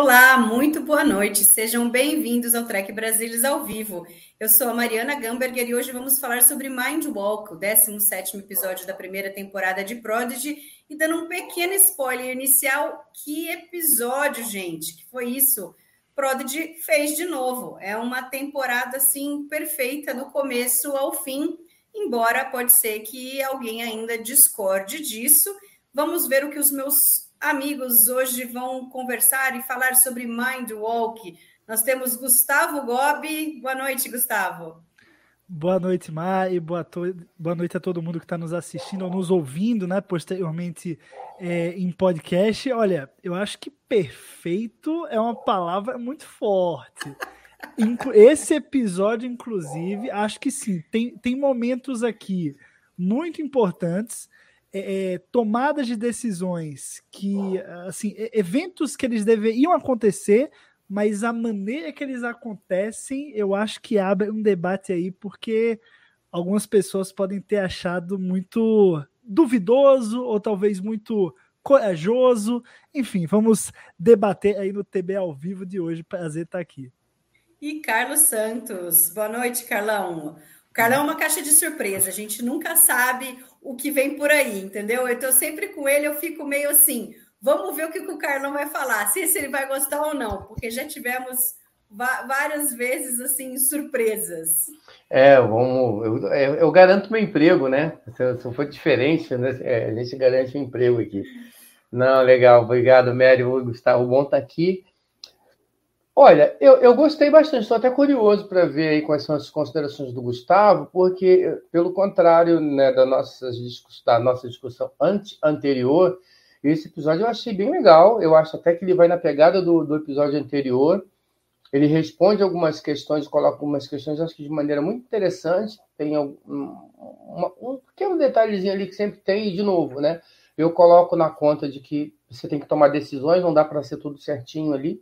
Olá, muito boa noite. Sejam bem-vindos ao Trek Brasilis ao vivo. Eu sou a Mariana Gamberger e hoje vamos falar sobre Mind Walk, o 17º episódio da primeira temporada de Prodigy. E dando um pequeno spoiler inicial, que episódio, gente, que foi isso? Prodigy fez de novo. É uma temporada, assim, perfeita do começo ao fim, embora pode ser que alguém ainda discorde disso. Vamos ver o que os meus amigos hoje vão conversar e falar sobre Mind Walk. Nós temos Gustavo Gobi. Boa noite, Gustavo. Boa noite, Mar, e boa, to... boa noite a todo mundo que está nos assistindo ou nos ouvindo, né? Posteriormente é, em podcast. Olha, eu acho que perfeito é uma palavra muito forte. Esse episódio, inclusive, acho que sim, tem, tem momentos aqui muito importantes é, é, tomadas de decisões que, assim, eventos que eles deveriam acontecer, mas a maneira que eles acontecem, eu acho que abre um debate aí, porque algumas pessoas podem ter achado muito duvidoso ou talvez muito corajoso. Enfim, vamos debater aí no TB ao vivo de hoje. Prazer estar aqui. E Carlos Santos. Boa noite, Carlão. O Carlão é uma caixa de surpresa. A gente nunca sabe o que vem por aí, entendeu? Eu estou sempre com ele, eu fico meio assim, vamos ver o que o Carlão vai falar, se ele vai gostar ou não, porque já tivemos várias vezes assim surpresas. É, vamos. Eu, eu garanto meu emprego, né? Se, se for diferente, né? É, a gente garante o um emprego aqui. Não, legal, obrigado, Mary, Gustavo, bom estar tá aqui. Olha, eu, eu gostei bastante, estou até curioso para ver aí quais são as considerações do Gustavo, porque, pelo contrário né, da, nossa, da nossa discussão ante, anterior, esse episódio eu achei bem legal. Eu acho até que ele vai na pegada do, do episódio anterior. Ele responde algumas questões, coloca algumas questões, acho que de maneira muito interessante. Tem um, um pequeno detalhezinho ali que sempre tem, e de novo, né? Eu coloco na conta de que você tem que tomar decisões, não dá para ser tudo certinho ali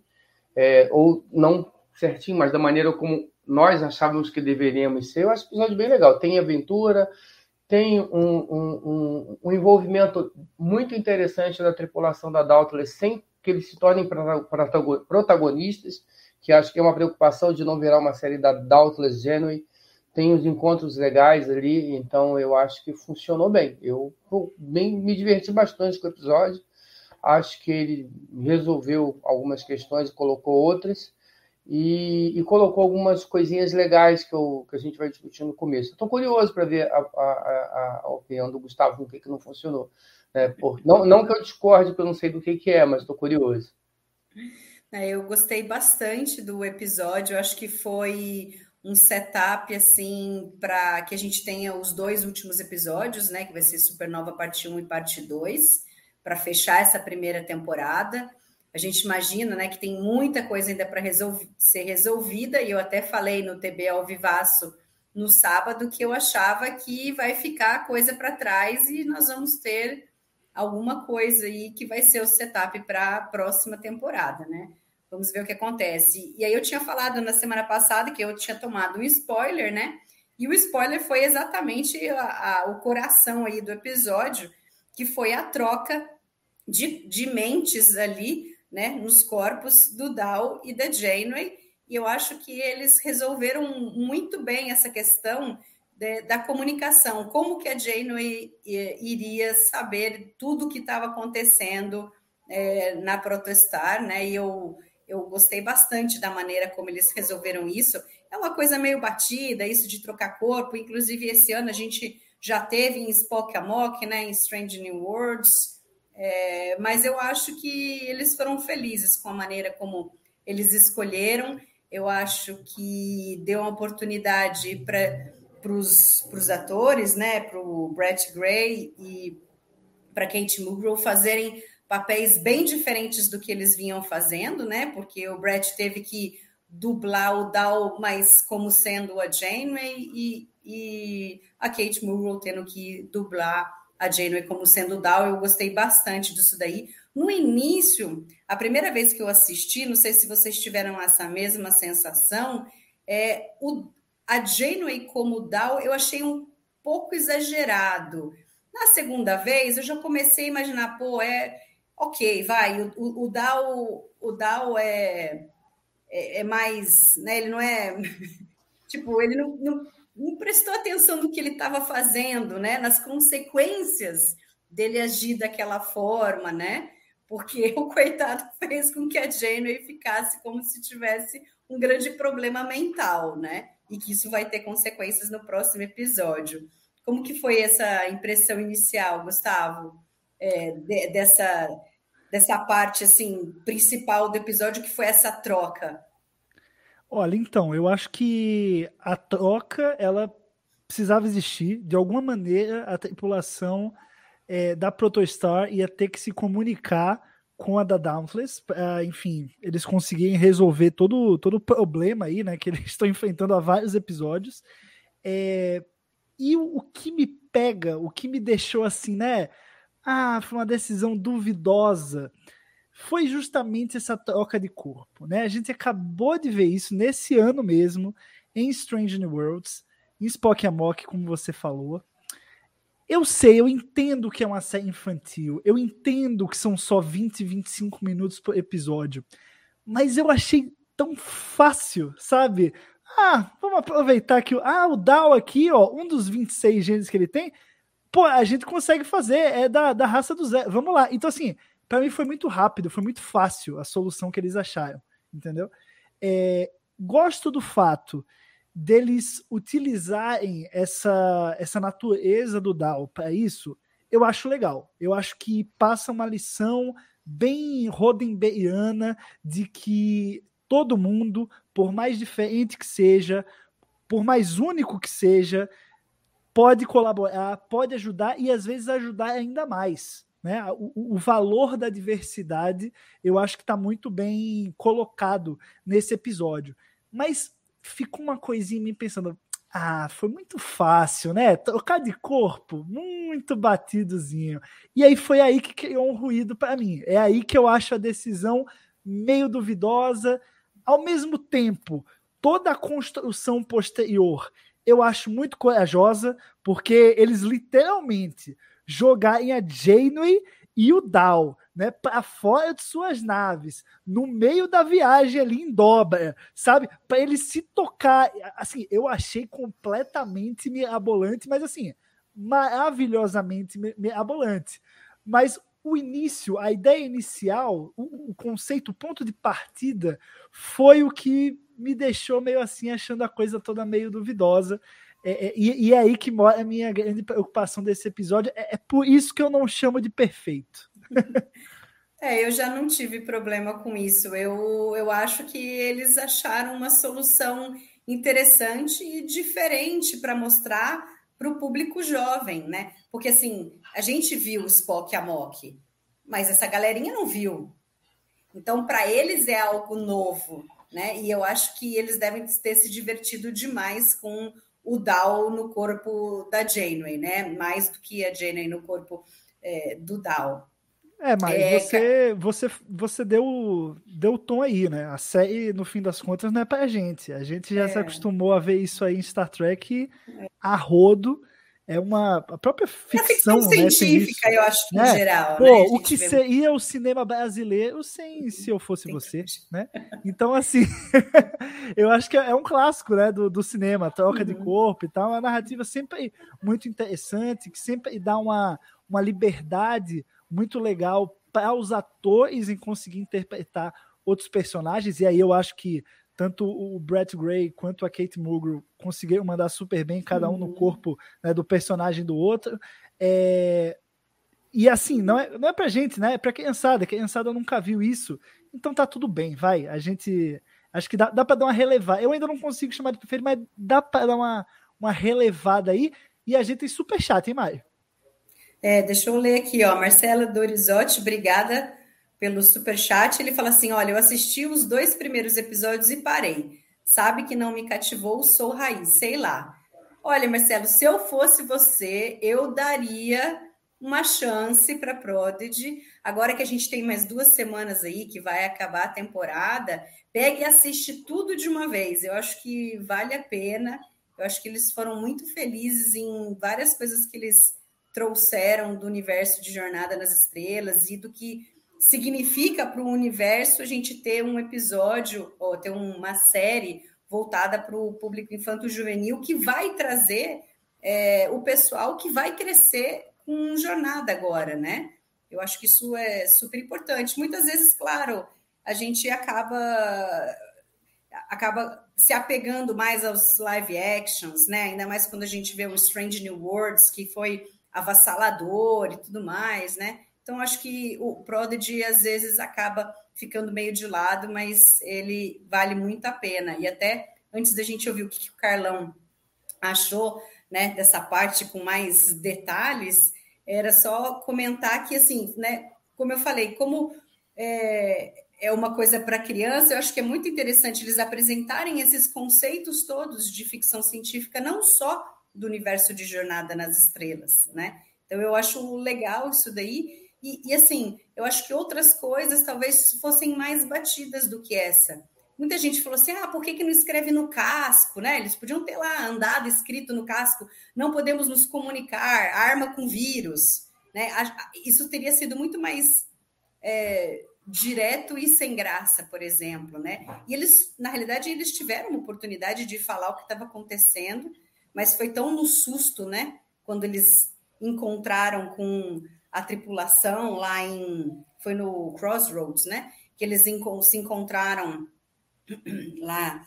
é, ou não certinho, mas da maneira como nós achávamos que deveríamos ser. Eu acho o episódio bem legal. Tem aventura, tem um, um, um, envolvimento muito interessante da tripulação da Dauntless sem que eles se tornem protagonistas, que acho que é uma preocupação de não virar uma série da Dauntless Genui. Tem os encontros legais ali, então eu acho que funcionou bem. Eu bem, me diverti bastante com o episódio. Acho que ele resolveu algumas questões e colocou outras. E, e, colocou algumas coisinhas legais que, eu, que a gente vai discutir no começo. Estou curioso para ver a, a, a, opinião do Gustavo no que, que não funcionou. Né? Por, não, não que eu discorde, porque eu não sei do que, que é, mas estou curioso. É, eu gostei bastante do episódio, eu acho que foi um setup assim para que a gente tenha os dois últimos episódios, né? Que vai ser Supernova parte 1 e parte 2 para fechar essa primeira temporada. A gente imagina né, que tem muita coisa ainda para resolv ser resolvida, e eu até falei no TB ao Vivaço no sábado que eu achava que vai ficar coisa para trás e nós vamos ter alguma coisa aí que vai ser o setup para a próxima temporada, né? Vamos ver o que acontece. E aí eu tinha falado na semana passada que eu tinha tomado um spoiler, né? E o spoiler foi exatamente a, a, o coração aí do episódio, que foi a troca de, de mentes ali, né, nos corpos do Dow e da Janeway, e eu acho que eles resolveram muito bem essa questão de, da comunicação, como que a Janeway iria saber tudo o que estava acontecendo é, na Protestar, né, e eu, eu gostei bastante da maneira como eles resolveram isso, é uma coisa meio batida, isso de trocar corpo, inclusive esse ano a gente já teve em Spock Amok, né, em Strange New Worlds, é, mas eu acho que eles foram felizes com a maneira como eles escolheram. Eu acho que deu uma oportunidade para os atores, né, para o Brett Gray e para Kate Mulgrew fazerem papéis bem diferentes do que eles vinham fazendo, né? Porque o Brett teve que dublar o Dal, mas como sendo a Janeway e, e a Kate Mulgrew tendo que dublar a Janeway como sendo Dal. Eu gostei bastante disso daí. No início, a primeira vez que eu assisti, não sei se vocês tiveram essa mesma sensação, é o, a Janeway como Dal eu achei um pouco exagerado. Na segunda vez, eu já comecei a imaginar, pô, é ok, vai, o, o, o Dal, o Dal é, é, é, mais, né, ele não é, tipo, ele não, não, não prestou atenção no que ele estava fazendo, né, nas consequências dele agir daquela forma, né, porque o coitado fez com que a Janeway ficasse como se tivesse um grande problema mental, né, e que isso vai ter consequências no próximo episódio. Como que foi essa impressão inicial, Gustavo? é, de, dessa, dessa parte assim principal do episódio, que foi essa troca? Olha, então, eu acho que a troca ela precisava existir. De alguma maneira, a tripulação é, da Protostar ia ter que se comunicar com a da Dauntless, uh, enfim, eles conseguirem resolver todo, todo o problema aí, né, que eles estão enfrentando há vários episódios. É, e o, o, que me pega, o que me deixou assim, né, ah, foi uma decisão duvidosa, foi justamente essa troca de corpo, né? A gente acabou de ver isso nesse ano mesmo, em Strange New Worlds, em Spock Amok, como você falou. Eu sei, eu entendo que é uma série infantil, eu entendo que são só 20, 25 minutos por episódio, mas eu achei tão fácil, sabe? Ah, vamos aproveitar que ah, o Dal aqui, ó, um dos 26 genes que ele tem, pô, a gente consegue fazer, é da, da raça do Zé, vamos lá. Então, assim, para mim foi muito rápido, foi muito fácil a solução que eles acharam, entendeu? É, gosto do fato deles utilizarem essa, essa natureza do DAO para isso, eu acho legal. Eu acho que passa uma lição bem Roddenberryana de que todo mundo, por mais diferente que seja, por mais único que seja, pode colaborar, pode ajudar e às vezes ajudar ainda mais. Né? O, o valor da diversidade eu acho que está muito bem colocado nesse episódio. Mas ficou uma coisinha me pensando. Ah, foi muito fácil, né? Trocar de corpo, muito batidozinho. E aí foi aí que criou um ruído para mim. É aí que eu acho a decisão meio duvidosa. Ao mesmo tempo, toda a construção posterior eu acho muito corajosa, porque eles literalmente jogarem a Janeway e o Dal, né, para fora de suas naves, no meio da viagem ali em dobra, sabe? Para eles se tocar, assim, eu achei completamente mirabolante, mas assim, maravilhosamente mirabolante. Mas o início, a ideia inicial, o, o conceito, o ponto de partida foi o que me deixou meio assim, achando a coisa toda meio duvidosa. É, é, e, e, é aí que mora a minha grande preocupação desse episódio. É, é por isso que eu não chamo de perfeito. É, eu já não tive problema com isso. Eu, eu acho que eles acharam uma solução interessante e diferente para mostrar para o público jovem, né? Porque assim, a gente viu o Spock Amok, mas essa galerinha não viu. Então, para eles é algo novo né? E eu acho que eles devem ter se divertido demais com o Dal no corpo da Janeway, né? Mais do que a Janeway no corpo é, do Dal. É, mas é, você, você, você deu, deu o tom aí, né? A série, no fim das contas, não é pra gente. A gente já é. se acostumou a ver isso aí em Star Trek a rodo é uma a própria ficção, ficção né, científica, eu acho, né? em geral. Pô, né? o que vê... seria o cinema brasileiro sem se eu fosse você, né? Então, assim, eu acho que é um clássico, né, do, do cinema, troca uhum. de corpo e tal, uma narrativa sempre muito interessante, que sempre dá uma, uma liberdade muito legal para os atores em conseguir interpretar outros personagens, e aí eu acho que tanto o Brett Gray quanto a Kate Mulgrew conseguiram mandar super bem, cada um no uhum. corpo né, do personagem do outro. É... E assim, não é, não é pra gente, né? É pra criançada. Criançada nunca viu isso. Então tá tudo bem, vai. A gente. Acho que dá, dá para dar uma relevada. Eu ainda não consigo chamar de preferido, mas dá para dar uma, uma relevada aí. E a gente tem super chat, hein, Maio? É, deixa eu ler aqui, ó. Marcela Dorizotti, obrigada pelo super chat. Ele fala assim: olha, eu assisti os dois primeiros episódios e parei. Sabe que não me cativou, sou raiz, sei lá. Olha, Marcelo, se eu fosse você, eu daria uma chance para Prodigy. Agora que a gente tem mais duas semanas aí que vai acabar a temporada, pegue e assiste tudo de uma vez. Eu acho que vale a pena. Eu acho que eles foram muito felizes em várias coisas que eles trouxeram do universo de Jornada nas Estrelas e do que significa para o universo a gente ter um episódio ou ter uma série voltada para o público infanto-juvenil que vai trazer é, o pessoal que vai crescer com jornada agora, né? Eu acho que isso é super importante. Muitas vezes, claro, a gente acaba acaba se apegando mais aos live actions, né? Ainda mais quando a gente vê o Strange New Worlds, que foi avassalador e tudo mais, né? Então acho que o Prodigy às vezes acaba ficando meio de lado, mas ele vale muito a pena. E até antes da gente ouvir o que o Carlão achou, né, dessa parte com mais detalhes, era só comentar que, assim, né, como eu falei, como é, é uma coisa para criança, eu acho que é muito interessante eles apresentarem esses conceitos todos de ficção científica, não só do universo de Jornada nas Estrelas, né? Então, eu acho legal isso daí. E, e, assim, eu acho que outras coisas talvez fossem mais batidas do que essa. Muita gente falou assim: ah, por que, que não escreve no casco? Né? Eles podiam ter lá andado escrito no casco, não podemos nos comunicar, arma com vírus. Né? Isso teria sido muito mais é, direto e sem graça, por exemplo. Né? E eles, na realidade, eles tiveram uma oportunidade de falar o que estava acontecendo, mas foi tão no susto, né? Quando eles encontraram com a tripulação lá em. Foi no Crossroads, né? Que eles se encontraram lá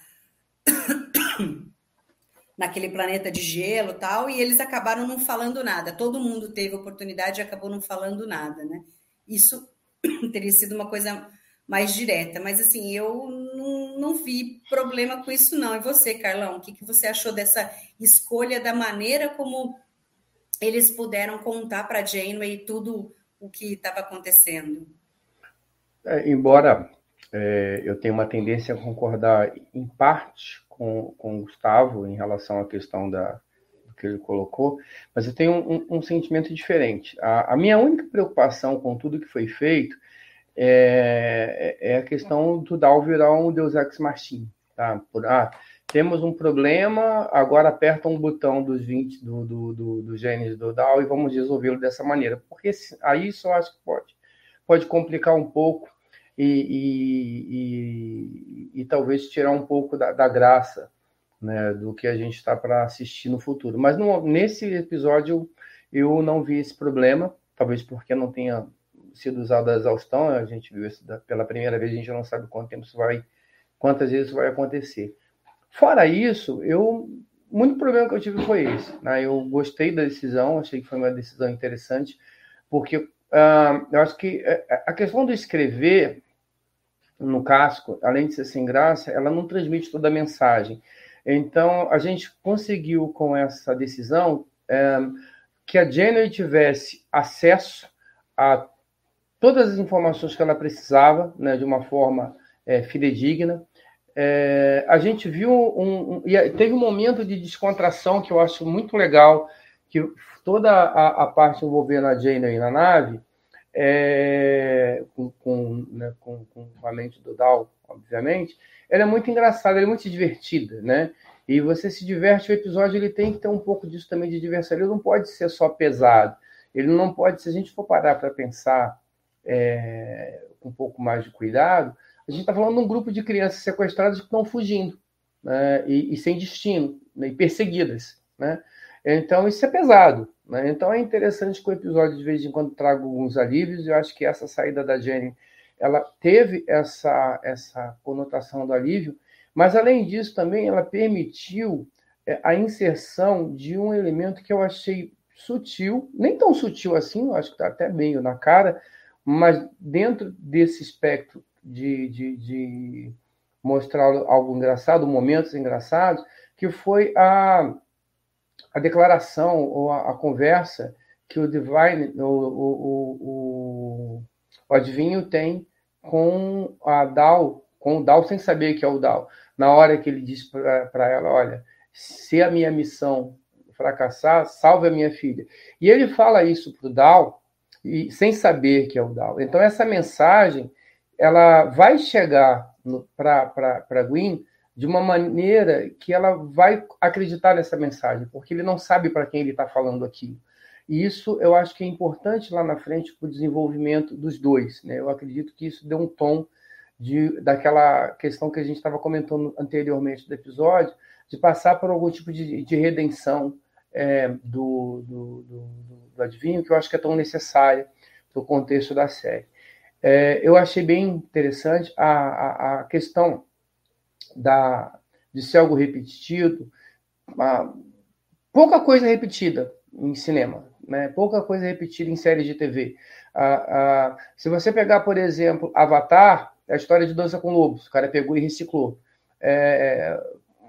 naquele planeta de gelo tal, e eles acabaram não falando nada. Todo mundo teve oportunidade e acabou não falando nada, né? Isso teria sido uma coisa mais direta, mas assim, eu não, não vi problema com isso, não. E você, Carlão, o que, que você achou dessa escolha da maneira como eles puderam contar para Janeway tudo o que estava acontecendo? É, embora é, eu tenho uma tendência a concordar em parte com, com o Gustavo em relação à questão da, que ele colocou, mas eu tenho um, um, um sentimento diferente. A, a, minha única preocupação com tudo que foi feito é, é a questão do Dal virar um Deus Ex Machina. Tá? Por, ah, temos um problema, agora aperta um botão dos 20 do, do, do, do genes do DAO e vamos resolvê-lo dessa maneira. Porque aí isso eu acho que pode, pode complicar um pouco e, e, e, talvez tirar um pouco da, da graça né, do que a gente está para assistir no futuro. Mas no, nesse episódio eu não vi esse problema, talvez porque não tenha sido usado a exaustão, a gente viu isso pela primeira vez, a gente não sabe quanto tempo isso vai, quantas vezes isso vai acontecer. Fora isso, eu o único problema que eu tive foi esse. Né? Eu gostei da decisão, achei que foi uma decisão interessante, porque uh, eu acho que eh, a questão do escrever no casco, além de ser sem graça, ela não transmite toda a mensagem. Então, a gente conseguiu com essa decisão é, que a Jenny tivesse acesso a todas as informações que ela precisava, né, de uma forma é, fidedigna. É, a gente viu um, um, e teve um momento de descontração que eu acho muito legal, que toda a, a parte envolvendo a Jane na nave é, com, com, né, com, com, a do Dal, obviamente, ela é muito engraçada, ela é muito divertida, né? E você se diverte, o episódio ele tem que ter um pouco disso também de diversão, ele não pode ser só pesado, ele não pode, se a gente for parar para pensar é, com um pouco mais de cuidado, a gente está falando de um grupo de crianças sequestradas que estão fugindo né, e, e, sem destino, né, e perseguidas, né? Então isso é pesado, né? Então é interessante que o episódio de vez em quando traga alguns alívios. Eu acho que essa saída da Jenny, ela teve essa essa conotação do alívio, mas além disso também ela permitiu é, a inserção de um elemento que eu achei sutil, nem tão sutil assim, eu acho que está até meio na cara, mas dentro desse espectro de, de, de mostrar algo engraçado, momentos engraçados, que foi a, a declaração ou a, a conversa que o Divine, o, o, o, o adivinho tem com a Dal, com o Dal sem saber que é o Dal. Na hora que ele diz para ela, olha, se a minha missão fracassar, salve a minha filha. E ele fala isso para o Dal, e, sem saber que é o Dal. Então essa mensagem, ela vai chegar para Gwen de uma maneira que ela vai acreditar nessa mensagem, porque ele não sabe para quem ele está falando aqui. E isso eu acho que é importante lá na frente para o desenvolvimento dos dois. Né? Eu acredito que isso deu um tom de, daquela questão que a gente estava comentando anteriormente do episódio, de passar por algum tipo de, de redenção é, do, do, do, do, adivinho, que eu acho que é tão necessária para o contexto da série. É, eu achei bem interessante a, a, a questão da, de ser algo repetido, pouca coisa repetida em cinema, né? pouca coisa repetida em séries de TV. Ah, se você pegar, por exemplo, Avatar, é a história de Dança com Lobos, o cara pegou e reciclou. É,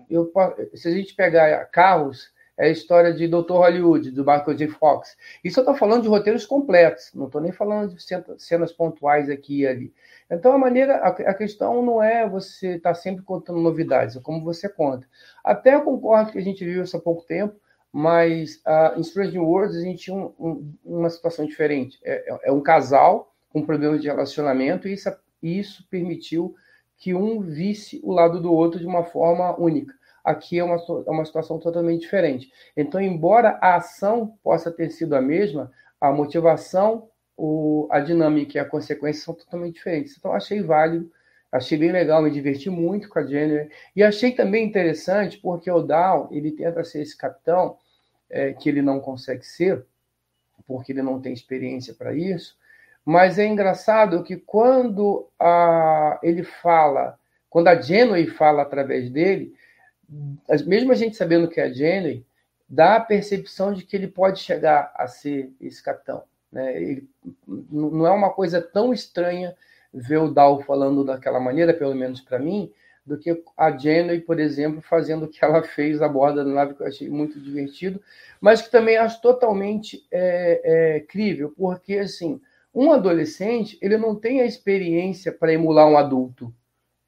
eu, se a gente pegar Carros, é a história de Dr. Hollywood, do Michael J. Fox. Isso eu estou falando de roteiros completos, não estou nem falando de cenas pontuais aqui e ali. Então, a maneira, a, questão não é você estar tá sempre contando novidades, é como você conta. Até concordo que a gente viu isso há pouco tempo, mas uh, em Strange Worlds a gente tinha um, um, uma situação diferente. É, é, é, um casal com problemas de relacionamento e isso, isso permitiu que um visse o lado do outro de uma forma única aqui é uma, é uma situação totalmente diferente. Então, embora a ação possa ter sido a mesma, a motivação, o, a dinâmica e a consequência são totalmente diferentes. Então, achei válido, achei bem legal, me diverti muito com a Jennifer. E achei também interessante porque o Down, ele tenta ser esse capitão é, que ele não consegue ser, porque ele não tem experiência para isso. Mas é engraçado que quando a, ele fala, quando a Genway fala através dele, mesmo a gente sabendo que é Jenny, dá a percepção de que ele pode chegar a ser esse capitão. Né? Ele, não é uma coisa tão estranha ver o Dal falando daquela maneira, pelo menos para mim, do que a Jenny, por exemplo, fazendo o que ela fez a borda da nave, que eu achei muito divertido, mas que também acho totalmente é, é, crível, porque assim, um adolescente ele não tem a experiência para emular um adulto.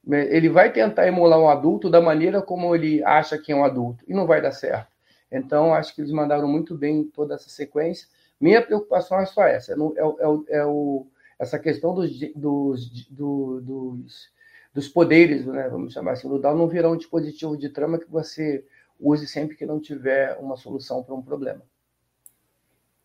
Né? Ele vai tentar emular um adulto da maneira como ele acha que é um adulto, e não vai dar certo. Então, acho que eles mandaram muito bem toda essa sequência. Minha preocupação é só essa: é, é, é o, essa questão dos, dos, do, dos, dos poderes, né, vamos chamar assim, do DAO não virar um dispositivo de trama que você use sempre que não tiver uma solução para um problema.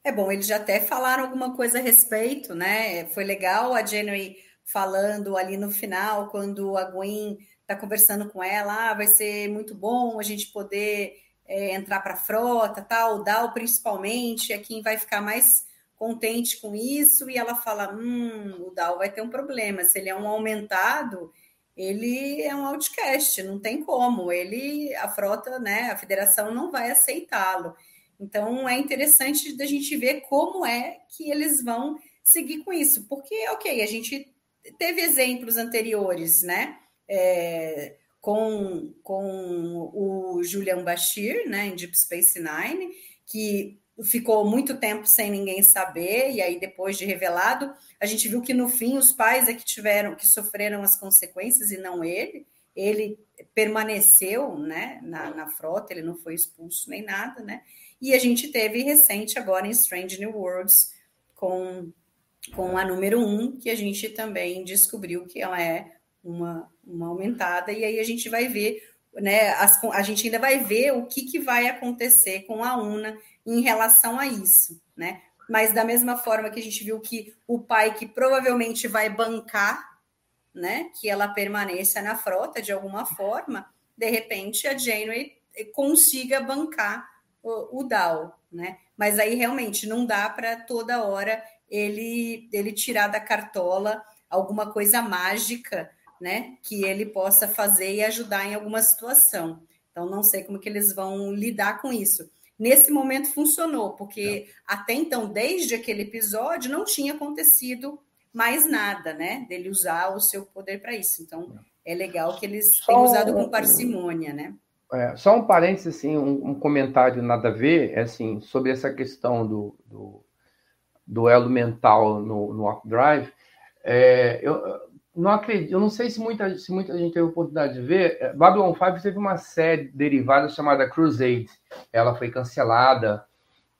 É bom, eles já até falaram alguma coisa a respeito, né? Foi legal a January falando ali no final, quando a Gwen está conversando com ela, ah, vai ser muito bom a gente poder é, entrar para a frota, tal, o Dal principalmente é quem vai ficar mais contente com isso, e ela fala, hum, o Dal vai ter um problema, se ele é um aumentado, ele é um outcast, não tem como, ele, a frota, né, a federação não vai aceitá-lo. Então é interessante da gente ver como é que eles vão seguir com isso, porque, ok, a gente teve exemplos anteriores, né? É, com, com o Julian Bashir, né, em Deep Space Nine, que ficou muito tempo sem ninguém saber, e aí depois de revelado, a gente viu que no fim os pais é que tiveram, que sofreram as consequências e não ele. Ele permaneceu né, na, na frota, ele não foi expulso nem nada, né? E a gente teve recente agora em Strange New Worlds com com a número um, que a gente também descobriu que ela é uma, uma aumentada, e aí a gente vai ver, né? As, a gente ainda vai ver o que, que vai acontecer com a UNA em relação a isso, né? Mas da mesma forma que a gente viu que o pai que provavelmente vai bancar, né, que ela permaneça na frota de alguma forma, de repente a Janeway consiga bancar o, o Dow, né? Mas aí realmente não dá para toda hora ele, ele tirar da cartola alguma coisa mágica, né, que ele possa fazer e ajudar em alguma situação. Então, não sei como que eles vão lidar com isso. Nesse momento funcionou, porque até então, desde aquele episódio, não tinha acontecido mais nada, né? Dele usar o seu poder para isso. Então, é legal que eles tenham usado com parcimônia, né? É, só um parênteses, assim, um, um, comentário nada a ver, é assim, sobre essa questão do, do duelo mental no, no Walk Drive. É, eu não acredito, eu não sei se muita, se muita gente teve oportunidade de ver. É, Babylon 5 teve uma série derivada chamada Crusade. Ela foi cancelada,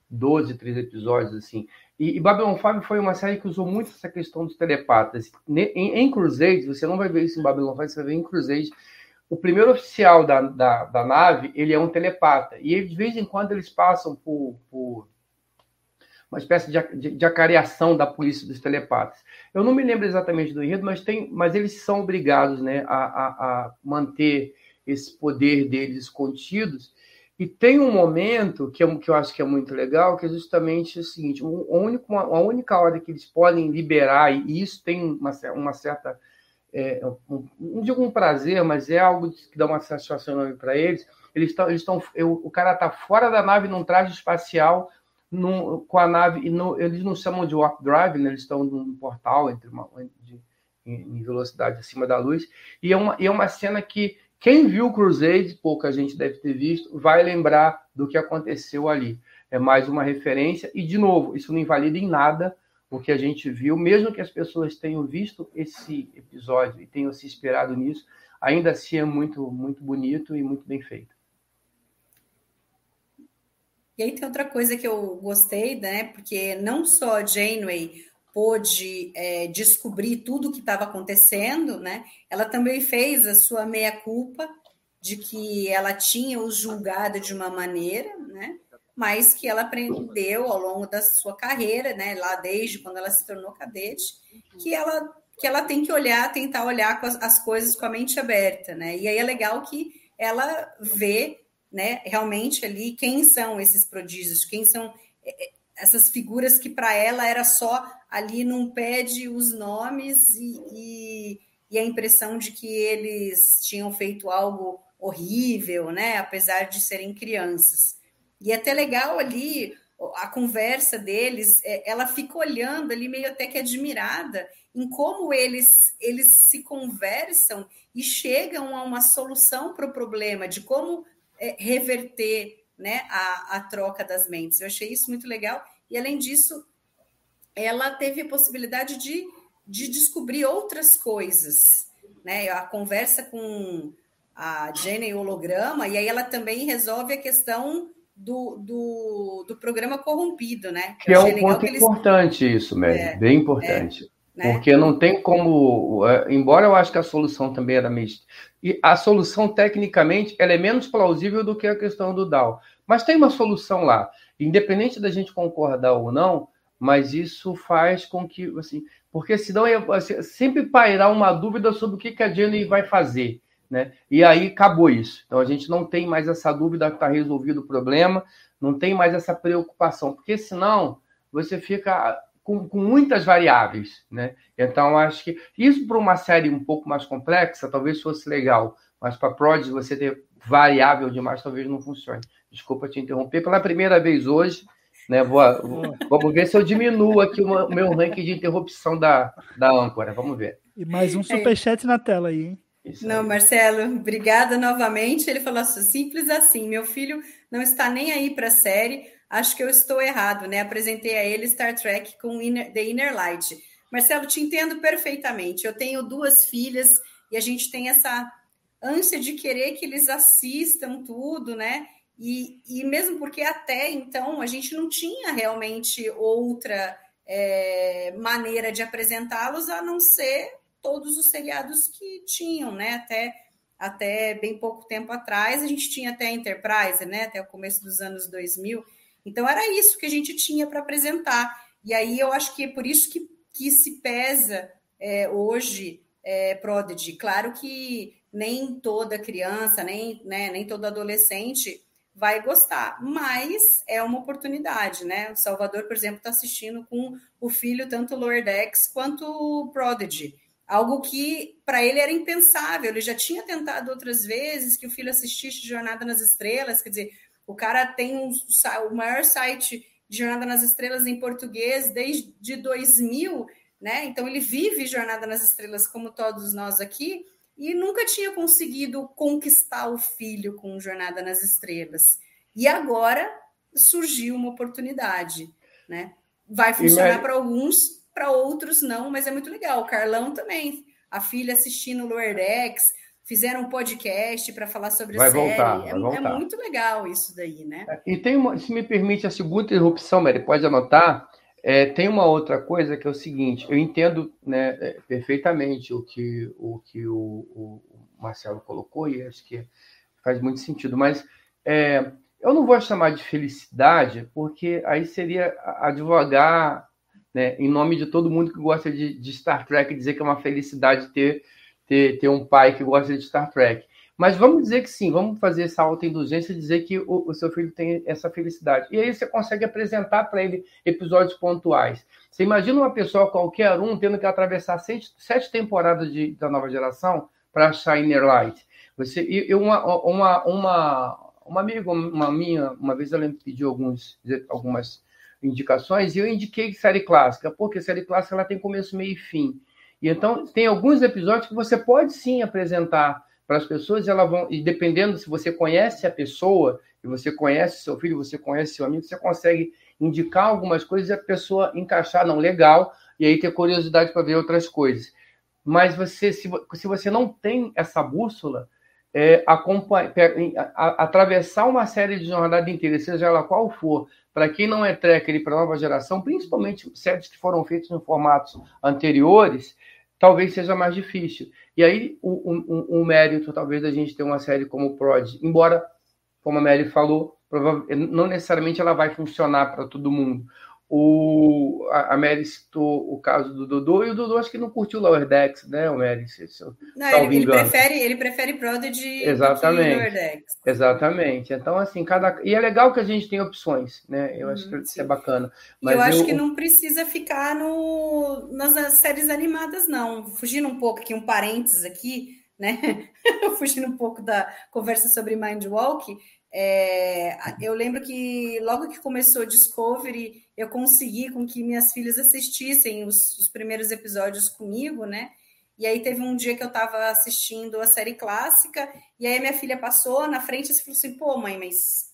12, 13 episódios, assim. E, e Babylon 5 foi uma série que usou muito essa questão dos telepatas. Em, em Crusade, você não vai ver isso em Babylon 5, você vai ver em Crusade o primeiro oficial da, da, da, nave, ele é um telepata. E de vez em quando eles passam por, por uma espécie de, de, de, acareação da polícia dos telepatas. Eu não me lembro exatamente do enredo, mas, tem, mas eles são obrigados né, a, a, a manter esse poder deles contidos. E tem um momento que, é, que eu acho que é muito legal, que é justamente o seguinte: único, a única hora que eles podem liberar, e isso tem uma, uma certa é, um, não digo um prazer, mas é algo que dá uma satisfação enorme para eles. Eles estão, eles o cara está fora da nave num traje espacial, com a nave, e eles não chamam de warp drive, né? eles estão num portal entre uma, de, em velocidade acima da luz, e é uma, e é uma cena que quem viu Crusade, pouca gente deve ter visto, vai lembrar do que aconteceu ali. É mais uma referência, e de novo, isso não invalida em nada o que a gente viu, mesmo que as pessoas tenham visto esse episódio e tenham se inspirado nisso, ainda assim é muito, muito bonito e muito bem feito. E aí tem outra coisa que eu gostei, né? Porque não só Janeway pôde é, descobrir tudo o que estava acontecendo, né? Ela também fez a sua meia-culpa de que ela tinha o julgado de uma maneira, né? mas que ela aprendeu ao longo da sua carreira, né, lá desde quando ela se tornou cadete, que ela que ela tem que olhar, tentar olhar as, as, coisas com a mente aberta, né? E aí é legal que ela vê, né, realmente ali quem são esses prodígios, quem são é, é, essas figuras que para ela era só ali num pede os nomes e, e, e a impressão de que eles tinham feito algo horrível, né? Apesar de serem crianças. E é até legal ali a conversa deles, ela fica olhando ali meio até que admirada em como eles eles se conversam e chegam a uma solução para o problema de como reverter né, a, a troca das mentes. Eu achei isso muito legal. E além disso, ela teve a possibilidade de, de descobrir outras coisas. Né? A conversa com a Jenny holograma, e aí ela também resolve a questão do, do, do programa corrompido, né? Que é um ponto eles... importante isso, Mary, é, bem importante. É, né? Porque não tem como, é, embora eu acho que a solução também era meio... E a solução, tecnicamente, ela é menos plausível do que a questão do DAO. Mas tem uma solução lá. Independente da gente concordar ou não, mas isso faz com que, assim, porque senão assim, sempre pairar uma dúvida sobre o que, que a Jenny vai fazer. Né? E aí acabou isso. Então a gente não tem mais essa dúvida que está resolvido o problema, não tem mais essa preocupação, porque senão você fica com, com muitas variáveis. Né? Então acho que isso para uma série um pouco mais complexa talvez fosse legal, mas para Prodigy você ter variável demais talvez não funcione. Desculpa te interromper pela primeira vez hoje. Né, vou, vamos ver se eu diminuo aqui o meu ranking de interrupção da, da âncora. Vamos ver. E mais um superchat é. na tela aí, hein? não, Marcelo, obrigada novamente. Ele falou assim, simples assim, meu filho não está nem aí para a série, acho que eu estou errado, né? Apresentei a ele Star Trek com The Inner Light. Marcelo, te entendo perfeitamente. Eu tenho duas filhas e a gente tem essa ânsia de querer que eles assistam tudo, né? E, e mesmo porque até então a gente não tinha realmente outra é, maneira de apresentá-los a não ser todos os seriados que tinham, né? Até, até bem pouco tempo atrás, a gente tinha até a Enterprise, né? Até o começo dos anos 2000. Então, era isso que a gente tinha para apresentar. E aí eu acho que é por isso que, que se pesa é, hoje é, Prodigy. Claro que nem toda criança, nem, né, nem todo adolescente vai gostar, mas é uma oportunidade, né? O Salvador, por exemplo, está assistindo com o filho, tanto o Lower Decks quanto o Prodigy algo que para ele era impensável. Ele já tinha tentado outras vezes que o filho assistisse Jornada nas Estrelas, quer dizer, o cara tem um, o maior site de Jornada nas Estrelas em português desde 2000, né? Então ele vive Jornada nas Estrelas como todos nós aqui e nunca tinha conseguido conquistar o filho com Jornada nas Estrelas. E agora surgiu uma oportunidade, né? Vai funcionar para alguns, para outros não, mas é muito legal. O Carlão também, a filha assistindo o Lower Decks, fizeram um podcast para falar sobre vai a série. Voltar, é, vai voltar. é muito legal isso daí, né? E tem uma, se me permite a segunda interrupção, Mary, pode anotar. É, tem uma outra coisa que é o seguinte: eu entendo né, é, perfeitamente o que o, que o, o Marcelo colocou e acho que faz muito sentido, mas é, eu não vou chamar de felicidade, porque aí seria advogar né, em nome de todo mundo que gosta de, de Star Trek, dizer que é uma felicidade ter ter, ter um pai que gosta de Star Trek. Mas vamos dizer que sim, vamos fazer essa autoindulgência e dizer que o, o, seu filho tem essa felicidade. E aí você consegue apresentar para ele episódios pontuais. Você imagina uma pessoa qualquer um tendo que atravessar sete, sete temporadas de, da nova geração para achar Inner Light. Você, e, uma, uma, uma, uma amiga uma minha, uma vez ela me pediu alguns, algumas indicações e eu indiquei série clássica, porque série clássica ela tem começo, meio e fim. E então tem alguns episódios que você pode sim apresentar para as pessoas e elas vão, e dependendo se você conhece a pessoa, e você conhece seu filho, você conhece seu amigo, você consegue indicar algumas coisas e a pessoa encaixar, não, legal, e aí ter curiosidade para ver outras coisas. Mas você, se, se você não tem essa bússola, é, atravessar uma série de jornada inteira, seja ela qual for, para quem não é tracker e para nova geração, principalmente séries que foram feitas em formatos anteriores, talvez seja mais difícil. E aí, o mérito, talvez, da gente ter uma série como o Prod, embora, como a Mary falou, não necessariamente ela vai funcionar para todo mundo. O, a, a Mary citou o caso do Dodô, e o Dodô acho que não curtiu Lower Decks, né, o Mary? Se, se não, ele, ele, prefere, ele prefere Prodigy Exatamente. Lower Decks. Exatamente. Então, assim, cada. E é legal que a gente tem opções, né? Eu acho que isso é bacana. Mas eu acho eu... que não precisa ficar no, nas séries animadas, não. Fugindo um pouco aqui, um parênteses aqui, né? Fugindo um pouco da conversa sobre Mind Walk é, eu lembro que logo que começou Discovery, eu consegui com que minhas filhas assistissem os, os primeiros episódios comigo, né? E aí teve um dia que eu estava assistindo a série clássica, e aí minha filha passou na frente e falou assim: pô, mãe, mas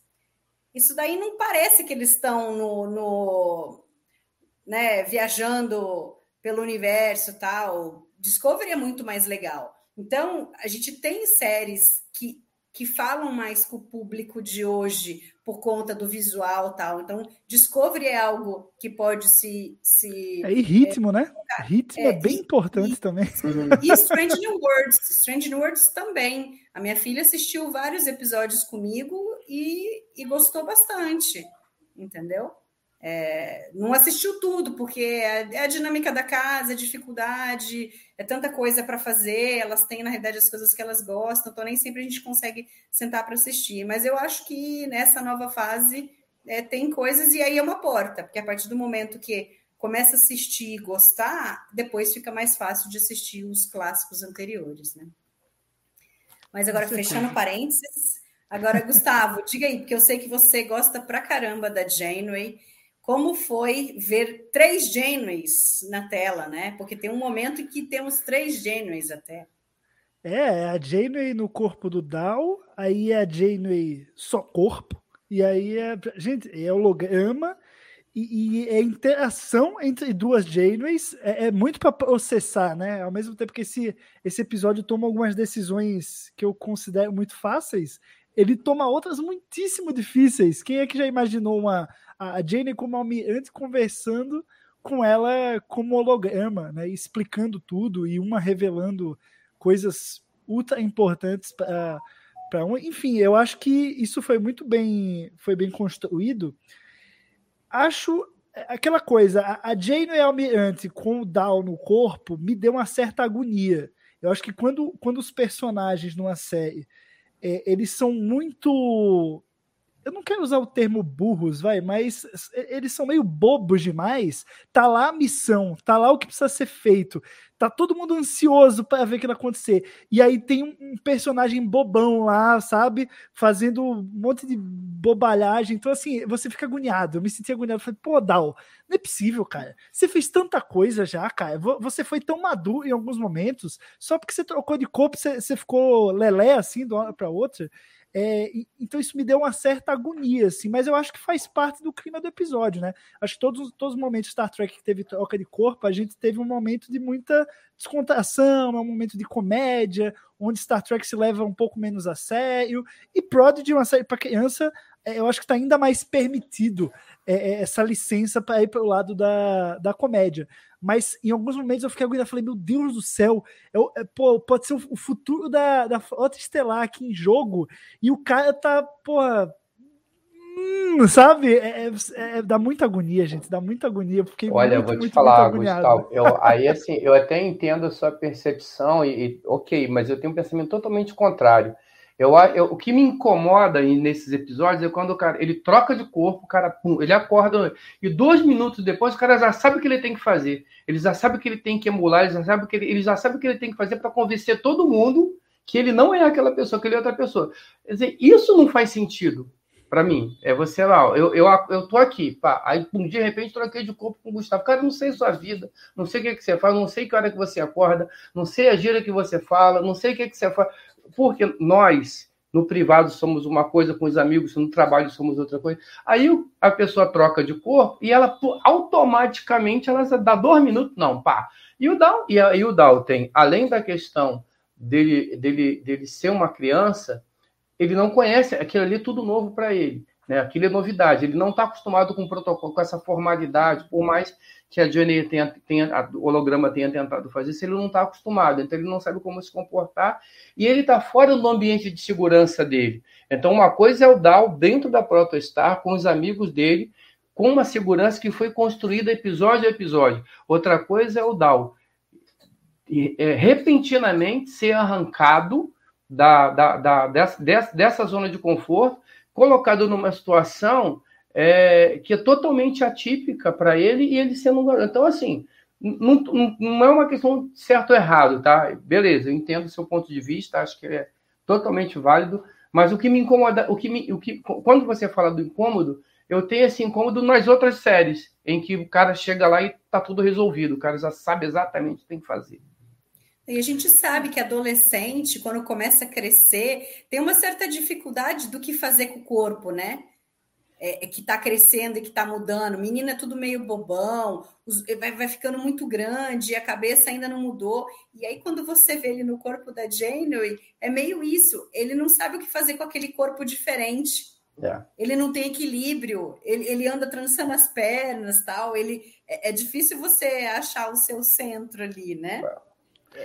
isso daí não parece que eles estão no, no né, viajando pelo universo tal. Discovery é muito mais legal. Então, a gente tem séries que que falam mais com o público de hoje por conta do visual tal. Então, Discovery é algo que pode se. se é, e ritmo, é, né? Ritmo é, é bem e, importante e, também. E Strange New Worlds. Strange New Worlds também. A minha filha assistiu vários episódios comigo e, e gostou bastante. Entendeu? É, não assistiu tudo, porque é, é a dinâmica da casa, é dificuldade, é tanta coisa para fazer, elas têm, na realidade, as coisas que elas gostam, então nem sempre a gente consegue sentar para assistir. Mas eu acho que nessa nova fase é, tem coisas, e aí é uma porta, porque a partir do momento que começa a assistir e gostar, depois fica mais fácil de assistir os clássicos anteriores, né? Mas agora, fechando parênteses, agora, Gustavo, diga aí, porque eu sei que você gosta pra caramba da Janeway, como foi ver três Janeways na tela, né? Porque tem um momento em que temos três Janeways até. É, é a Janeway no corpo do Dal, aí é a Janeway só corpo, e aí é. Gente, é holograma e, e é interação entre duas Janeways. É, é muito para processar, né? Ao mesmo tempo que esse, esse episódio toma algumas decisões que eu considero muito fáceis, ele toma outras muitíssimo difíceis. Quem é que já imaginou uma a Jane como almirante conversando com ela como holograma, né, explicando tudo e uma revelando coisas ultra importantes para para um. Enfim, eu acho que isso foi muito bem foi bem construído. Acho aquela coisa, a Jane e a Almirante com o Down no corpo me deu uma certa agonia. Eu acho que quando, quando os personagens numa série é, eles são muito eu não quero usar o termo burros, vai, mas eles são meio bobos demais. Tá lá a missão, tá lá o que precisa ser feito, tá todo mundo ansioso para ver o que vai acontecer. E aí tem um, personagem bobão lá, sabe? Fazendo um monte de bobalhagem. Então, assim, você fica agoniado. Eu me senti agoniado. Falei, pô, Dal, não é possível, cara. Você fez tanta coisa já, cara. Você foi tão maduro em alguns momentos. Só porque você trocou de corpo, você, você ficou lelé assim, de uma hora pra outra. É, então isso me deu uma certa agonia, assim, mas eu acho que faz parte do clima do episódio, né? Acho que todos, todos os momentos de Star Trek que teve troca de corpo, a gente teve um momento de muita descontração, um momento de comédia, onde Star Trek se leva um pouco menos a sério, e Prodigy, uma série para criança, é, eu acho que está ainda mais permitido é, é essa licença para ir para o lado da, da comédia mas em alguns momentos eu fiquei agoniado, falei, meu Deus do céu, eu, é, pô, pode ser o futuro da, da Frota Estelar aqui em jogo, e o cara tá, pô, hum, sabe? É, é, é, dá muita agonia, gente, dá muita agonia, porque Olha, eu vou te falar, Gustavo, eu, aí assim, eu até entendo a sua percepção, e, e ok, mas eu tenho um pensamento totalmente contrário. Eu, eu, o que me incomoda nesses episódios é quando o cara ele troca de corpo, o cara pum, ele acorda e dois minutos depois o cara já sabe o que ele tem que fazer. Ele já sabe o que ele tem que emular, ele já sabe o que ele, ele já sabe o que ele tem que fazer para convencer todo mundo que ele não é aquela pessoa, que ele é outra pessoa. Quer dizer, isso não faz sentido para mim. É você lá, eu, eu, eu tô aqui, pá, aí um, de repente troquei de corpo com o Gustavo. Cara, não sei sua vida, não sei o que, é que você faz, não sei que hora que você acorda, não sei a gira que você fala, não sei o que, é que você faz porque nós, no privado, somos uma coisa, com os amigos, no trabalho somos outra coisa. Aí a pessoa troca de corpo e ela automaticamente ela dá dois minutos, não, pá. E o Dal, e, e o Dal tem, além da questão dele, dele, dele ser uma criança, ele não conhece aquilo ali, é tudo novo para ele. Né? Aquilo é novidade. Ele não está acostumado com o protocolo, com essa formalidade, por mais que a Johnny tenha, tenha, o holograma tenha tentado fazer isso, ele não está acostumado, então ele não sabe como se comportar e ele está fora do ambiente de segurança dele. Então, uma coisa é o Dal dentro da Protostar, com os amigos dele, com uma segurança que foi construída episódio a episódio. Outra coisa é o Dal é, repentinamente ser arrancado da, da, da dessa, dessa zona de conforto, colocado numa situação é, que é totalmente atípica para ele e ele sendo um garoto. Então, assim, não, não, é uma questão certo ou errado, tá? Beleza, eu entendo o seu ponto de vista, acho que é totalmente válido, mas o que me incomoda, o que me, o que, quando você fala do incômodo, eu tenho esse incômodo nas outras séries, em que o cara chega lá e tá tudo resolvido, o cara já sabe exatamente o que tem que fazer. E a gente sabe que adolescente, quando começa a crescer, tem uma certa dificuldade do que fazer com o corpo, né? é, é que está crescendo e que está mudando. Menina é tudo meio bobão, os, vai, vai, ficando muito grande, a cabeça ainda não mudou. E aí, quando você vê ele no corpo da Janeway, é meio isso. Ele não sabe o que fazer com aquele corpo diferente. É. Ele não tem equilíbrio, ele, ele anda trançando as pernas, tal. Ele é, é difícil você achar o seu centro ali, né? É.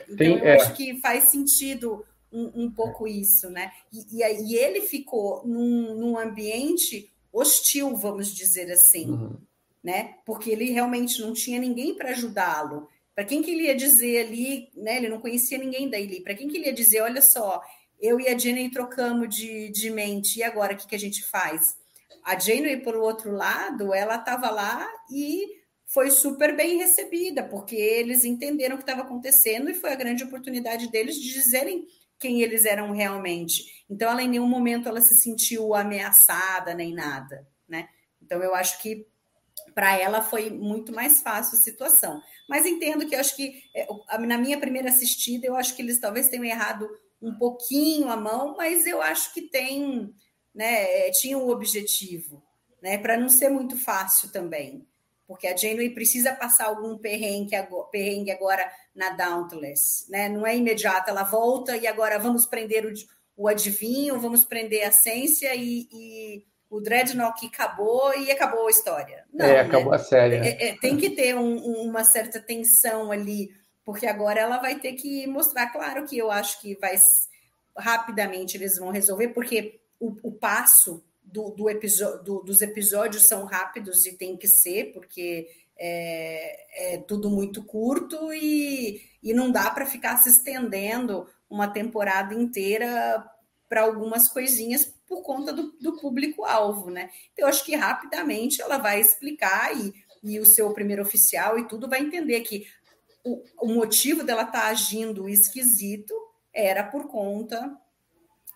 Então, tem, eu é. acho que faz sentido um, um pouco isso, né? E, e, e ele ficou num, num ambiente hostil, vamos dizer assim, uhum. né? Porque ele realmente não tinha ninguém para ajudá-lo. Para quem que ele ia dizer ali, né? Ele não conhecia ninguém daí. Para quem que ele ia dizer, olha só, eu e a Jenny trocamos de, de mente, e agora o que, que a gente faz? A Jenny, por outro lado, ela estava lá e foi super bem recebida, porque eles entenderam o que estava acontecendo e foi a grande oportunidade deles de dizerem quem eles eram realmente. Então, ela em nenhum momento ela se sentiu ameaçada nem nada, né? Então, eu acho que para ela foi muito mais fácil a situação. Mas entendo que eu acho que é, na minha primeira assistida, eu acho que eles talvez tenham errado um pouquinho a mão, mas eu acho que tem, né, é, tinha um objetivo, né, para não ser muito fácil também porque a Janeway precisa passar algum perrengue agora, perrengue agora na Dauntless, né? Não é imediato, ela volta e agora vamos prender o, o adivinho, vamos prender a essência e, e o Dreadnought acabou e acabou a história. Não, é, acabou né? a série. É, é, tem que ter um, uma certa tensão ali, porque agora ela vai ter que mostrar, claro que eu acho que vai rapidamente eles vão resolver, porque o, o passo do, do episódio, do, dos episódios são rápidos e tem que ser, porque é, é tudo muito curto e, e não dá para ficar se estendendo uma temporada inteira para algumas coisinhas por conta do, do público-alvo, né? Então, eu acho que rapidamente ela vai explicar e, e o seu primeiro oficial e tudo vai entender que o, o motivo dela estar tá agindo esquisito era por conta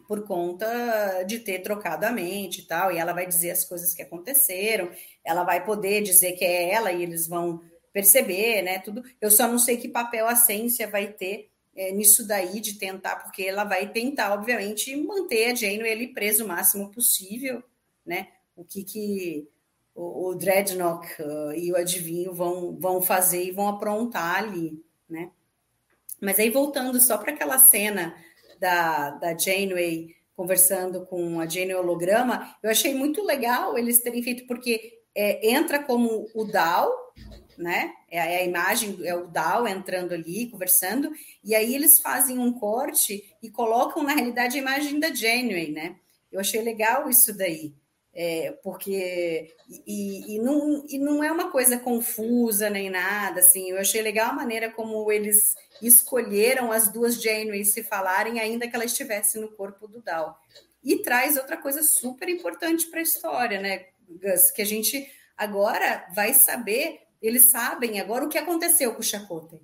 por conta de ter trocado a mente e tal, e ela vai dizer as coisas que aconteceram, ela vai poder dizer que é ela e eles vão perceber, né, tudo. Eu só não sei que papel a ciência vai ter é, nisso daí de tentar, porque ela vai tentar, obviamente, manter a Jane ele preso o máximo possível, né? O que que o, o Dreadnought uh, e o Adivinho vão, vão fazer e vão aprontar ali, né? Mas aí voltando só para aquela cena da, da Janeway conversando com a Jane holograma, eu achei muito legal eles terem feito, porque é, entra como o Dal, né? É, é a imagem, é o Dal entrando ali, conversando, e aí eles fazem um corte e colocam, na realidade, a imagem da Janeway, né? Eu achei legal isso daí. É, porque e, e, não, e não é uma coisa confusa nem nada assim. Eu achei legal a maneira como eles escolheram as duas Janeways se falarem ainda que ela estivesse no corpo do Dal. E traz outra coisa super importante para a história né Gus? Que a gente agora vai saber eles sabem agora o que aconteceu com o Chakotay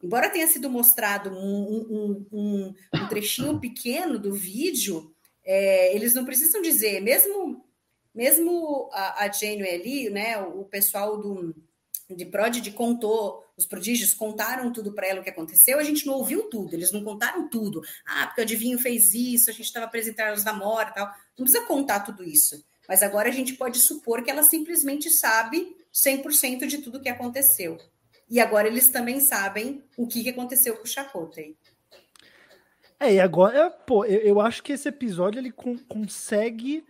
embora tenha sido mostrado um, um, um, um trechinho pequeno do vídeo é, eles não precisam dizer. Mesmo mesmo a, a Janeway ali, né, o, pessoal do de Prodigy contou, os prodígios contaram tudo para ela o que aconteceu, a gente não ouviu tudo, eles não contaram tudo. Ah, porque o adivinho fez isso, a gente estava apresentando os namora e tal. Não precisa contar tudo isso. Mas agora a gente pode supor que ela simplesmente sabe 100% de tudo o que aconteceu. E agora eles também sabem o que, que aconteceu com o Chakotay. É, e agora, pô, eu, eu acho que esse episódio ele con consegue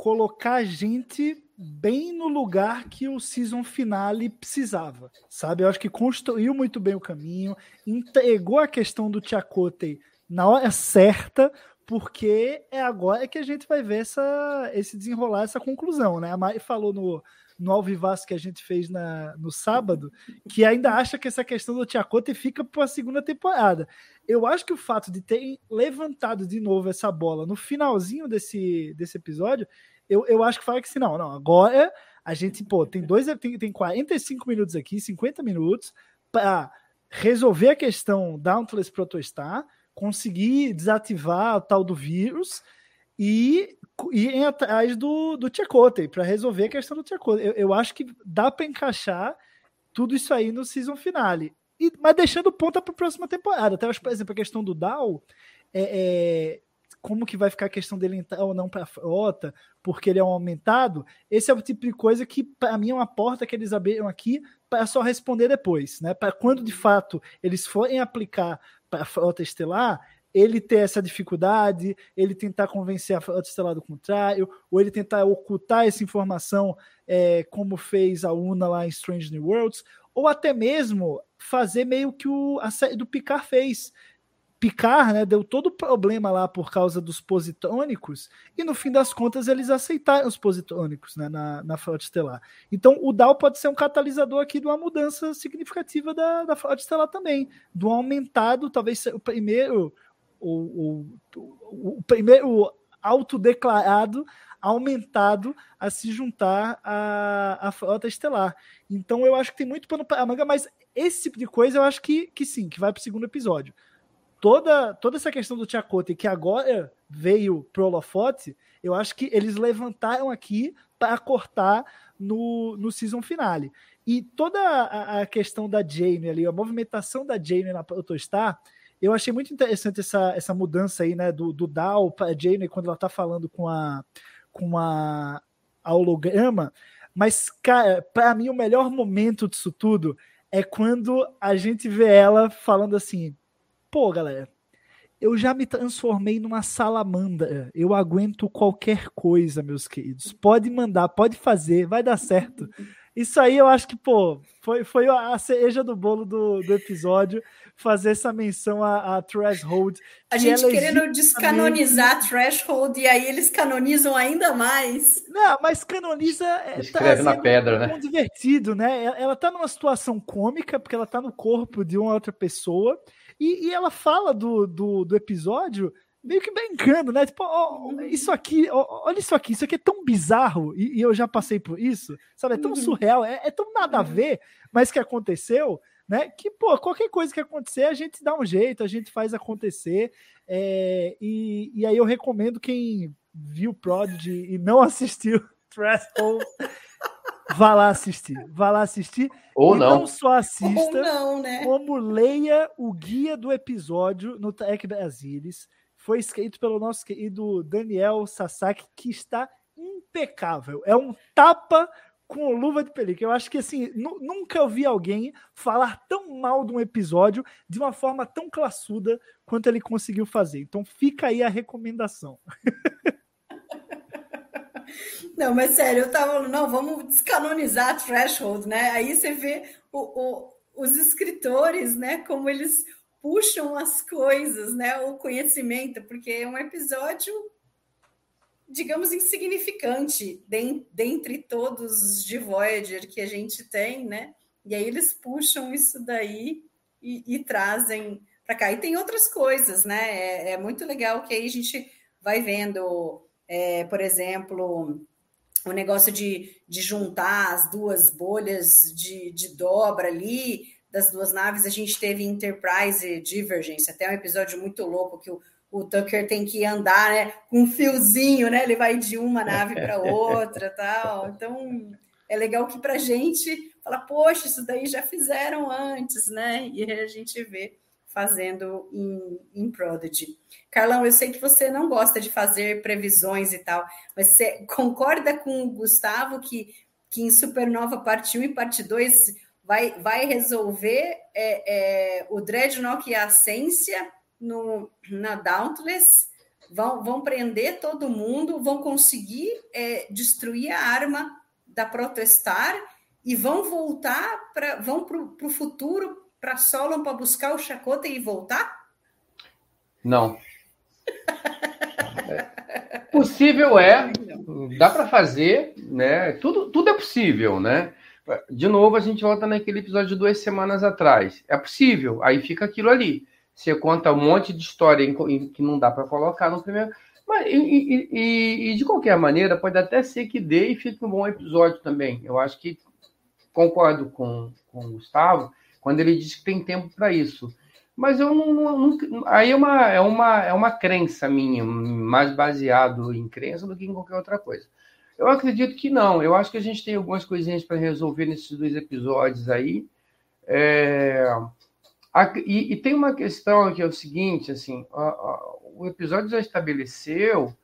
colocar a gente bem no lugar que o season finale precisava, sabe? Eu acho que construiu muito bem o caminho, entregou a questão do Chakotay na hora certa, porque é agora que a gente vai ver essa, esse desenrolar, essa conclusão, né? A Mari falou no, no Alvivaço que a gente fez na, no sábado, que ainda acha que essa questão do Chakotay fica para a segunda temporada. Eu acho que o fato de ter levantado de novo essa bola no finalzinho desse, desse episódio eu, eu acho que fala que assim, não, não, agora a gente, pô, tem dois, tem, tem 45 minutos aqui, 50 minutos para resolver a questão Dauntless Protostar, conseguir desativar o tal do vírus e ir atrás do, do Chakotay para resolver a questão do Chakotay. Eu, eu acho que dá para encaixar tudo isso aí no season finale. E, mas deixando ponta para a próxima temporada. Até, por exemplo, a questão do Dow, é, é, como que vai ficar a questão dele entrar ou não para a frota, porque ele é um aumentado, esse é o tipo de coisa que, para mim, é uma porta que eles abriram aqui para só responder depois, né? Para quando de fato eles forem aplicar para a frota estelar, ele ter essa dificuldade, ele tentar convencer a frota estelar do contrário, ou ele tentar ocultar essa informação, é, como fez a Una lá em Strange New Worlds, ou até mesmo fazer meio que o, a série do Picard fez, Picard, né, deu todo o problema lá por causa dos positrônicos, e no fim das contas eles aceitaram os positrônicos né, na, na frota estelar. Então o DAO pode ser um catalisador aqui de uma mudança significativa da, da frota estelar também, de um aumentado, talvez o primeiro, o, o, o primeiro autodeclarado aumentado a se juntar à, à frota estelar. Então eu acho que tem muito pano para a manga, mas esse tipo de coisa eu acho que, que sim, que vai para o segundo episódio toda, toda essa questão do Chakotay que agora veio pro holofote, eu acho que eles levantaram aqui para cortar no, no season finale. E toda a, a, questão da Jane ali, a movimentação da Jane na Protostar, eu achei muito interessante essa, essa mudança aí, né, do, do Dal para Jane quando ela tá falando com a com a, a holograma. Mas, para mim o melhor momento disso tudo é quando a gente vê ela falando assim: pô, galera, eu já me transformei numa salamandra. Eu aguento qualquer coisa, meus queridos. Pode mandar, pode fazer, vai dar certo. Isso aí eu acho que, pô, foi, foi a cereja do bolo do, do episódio fazer essa menção a, a Threshold. A gente é querendo descanonizar Threshold e aí eles canonizam ainda mais. Não, mas canoniza. É, Escreve tá, na pedra, né? divertido, né? Ela tá numa situação cômica, porque ela tá no corpo de uma outra pessoa. E, e ela fala do, do, do, episódio meio que brincando, né? Tipo, oh, isso aqui, oh, olha isso aqui, isso aqui é tão bizarro, e, e, eu já passei por isso, sabe? É tão uhum. surreal, é, é tão nada a uhum. ver, mas que aconteceu. Né? Que, pô, qualquer coisa que acontecer, a gente dá um jeito, a gente faz acontecer. É, e, e aí eu recomendo quem viu Prodigy e não assistiu Threshold, vá lá assistir. Vá lá assistir. Ou e não. não só assista, Ou não, né? como leia o guia do episódio no Tech Brasilis. Foi escrito pelo nosso querido Daniel Sasaki, que está impecável. É um tapa com luva de pelica. Eu acho que assim, nu- nunca ouvi alguém falar tão mal de um episódio de uma forma tão classuda quanto ele conseguiu fazer. Então fica aí a recomendação. Não, mas sério, eu tava não, vamos descanonizar a Threshold, né? Aí você vê o, o- os escritores, né, como eles puxam as coisas, né, o conhecimento, porque é um episódio, digamos, insignificante den- dentre todos os de Voyager que a gente tem, né? E aí eles puxam isso daí e, e trazem para cá. E tem outras coisas, né? É, é muito legal que aí a gente vai vendo, é, por exemplo, o negócio de, de juntar as duas bolhas de, de dobra ali das duas naves. A gente teve Enterprise Divergence, até um episódio muito louco que o, o Tucker tem que andar né, com um fiozinho, né? Ele vai de uma nave para outra tal. Então é legal que para a gente fala, poxa, isso daí já fizeram antes, né? E aí a gente vê fazendo em, em Prodigy. Carlão, eu sei que você não gosta de fazer previsões e tal, mas você concorda com o Gustavo que, que em Supernova parte 1 e parte 2 vai, vai resolver é, é, o Dreadnought e a Ascência no, na Dauntless? Vão, vão prender todo mundo, vão conseguir é, destruir a arma da Protestar e vão voltar para vão o futuro para Solon para buscar o Chacota e voltar? Não. É. Possível é, dá para fazer, né? Tudo, tudo é possível, né? De novo, a gente volta naquele episódio de duas semanas atrás. É possível, aí fica aquilo ali. Você conta um monte de história que não dá para colocar no primeiro. Mas, e, e, e, e, de qualquer maneira, pode até ser que dê e fique um bom episódio também. Eu acho que concordo com, com o Gustavo quando ele diz que tem tempo para isso. Mas eu não, não, não, aí é uma, é, uma, é uma crença minha, mais baseado em crença do que em qualquer outra coisa. Eu acredito que não. Eu acho que a gente tem algumas coisinhas para resolver nesses dois episódios aí. É... E, e, tem uma questão que é o seguinte, assim, a, a, o episódio já estabeleceu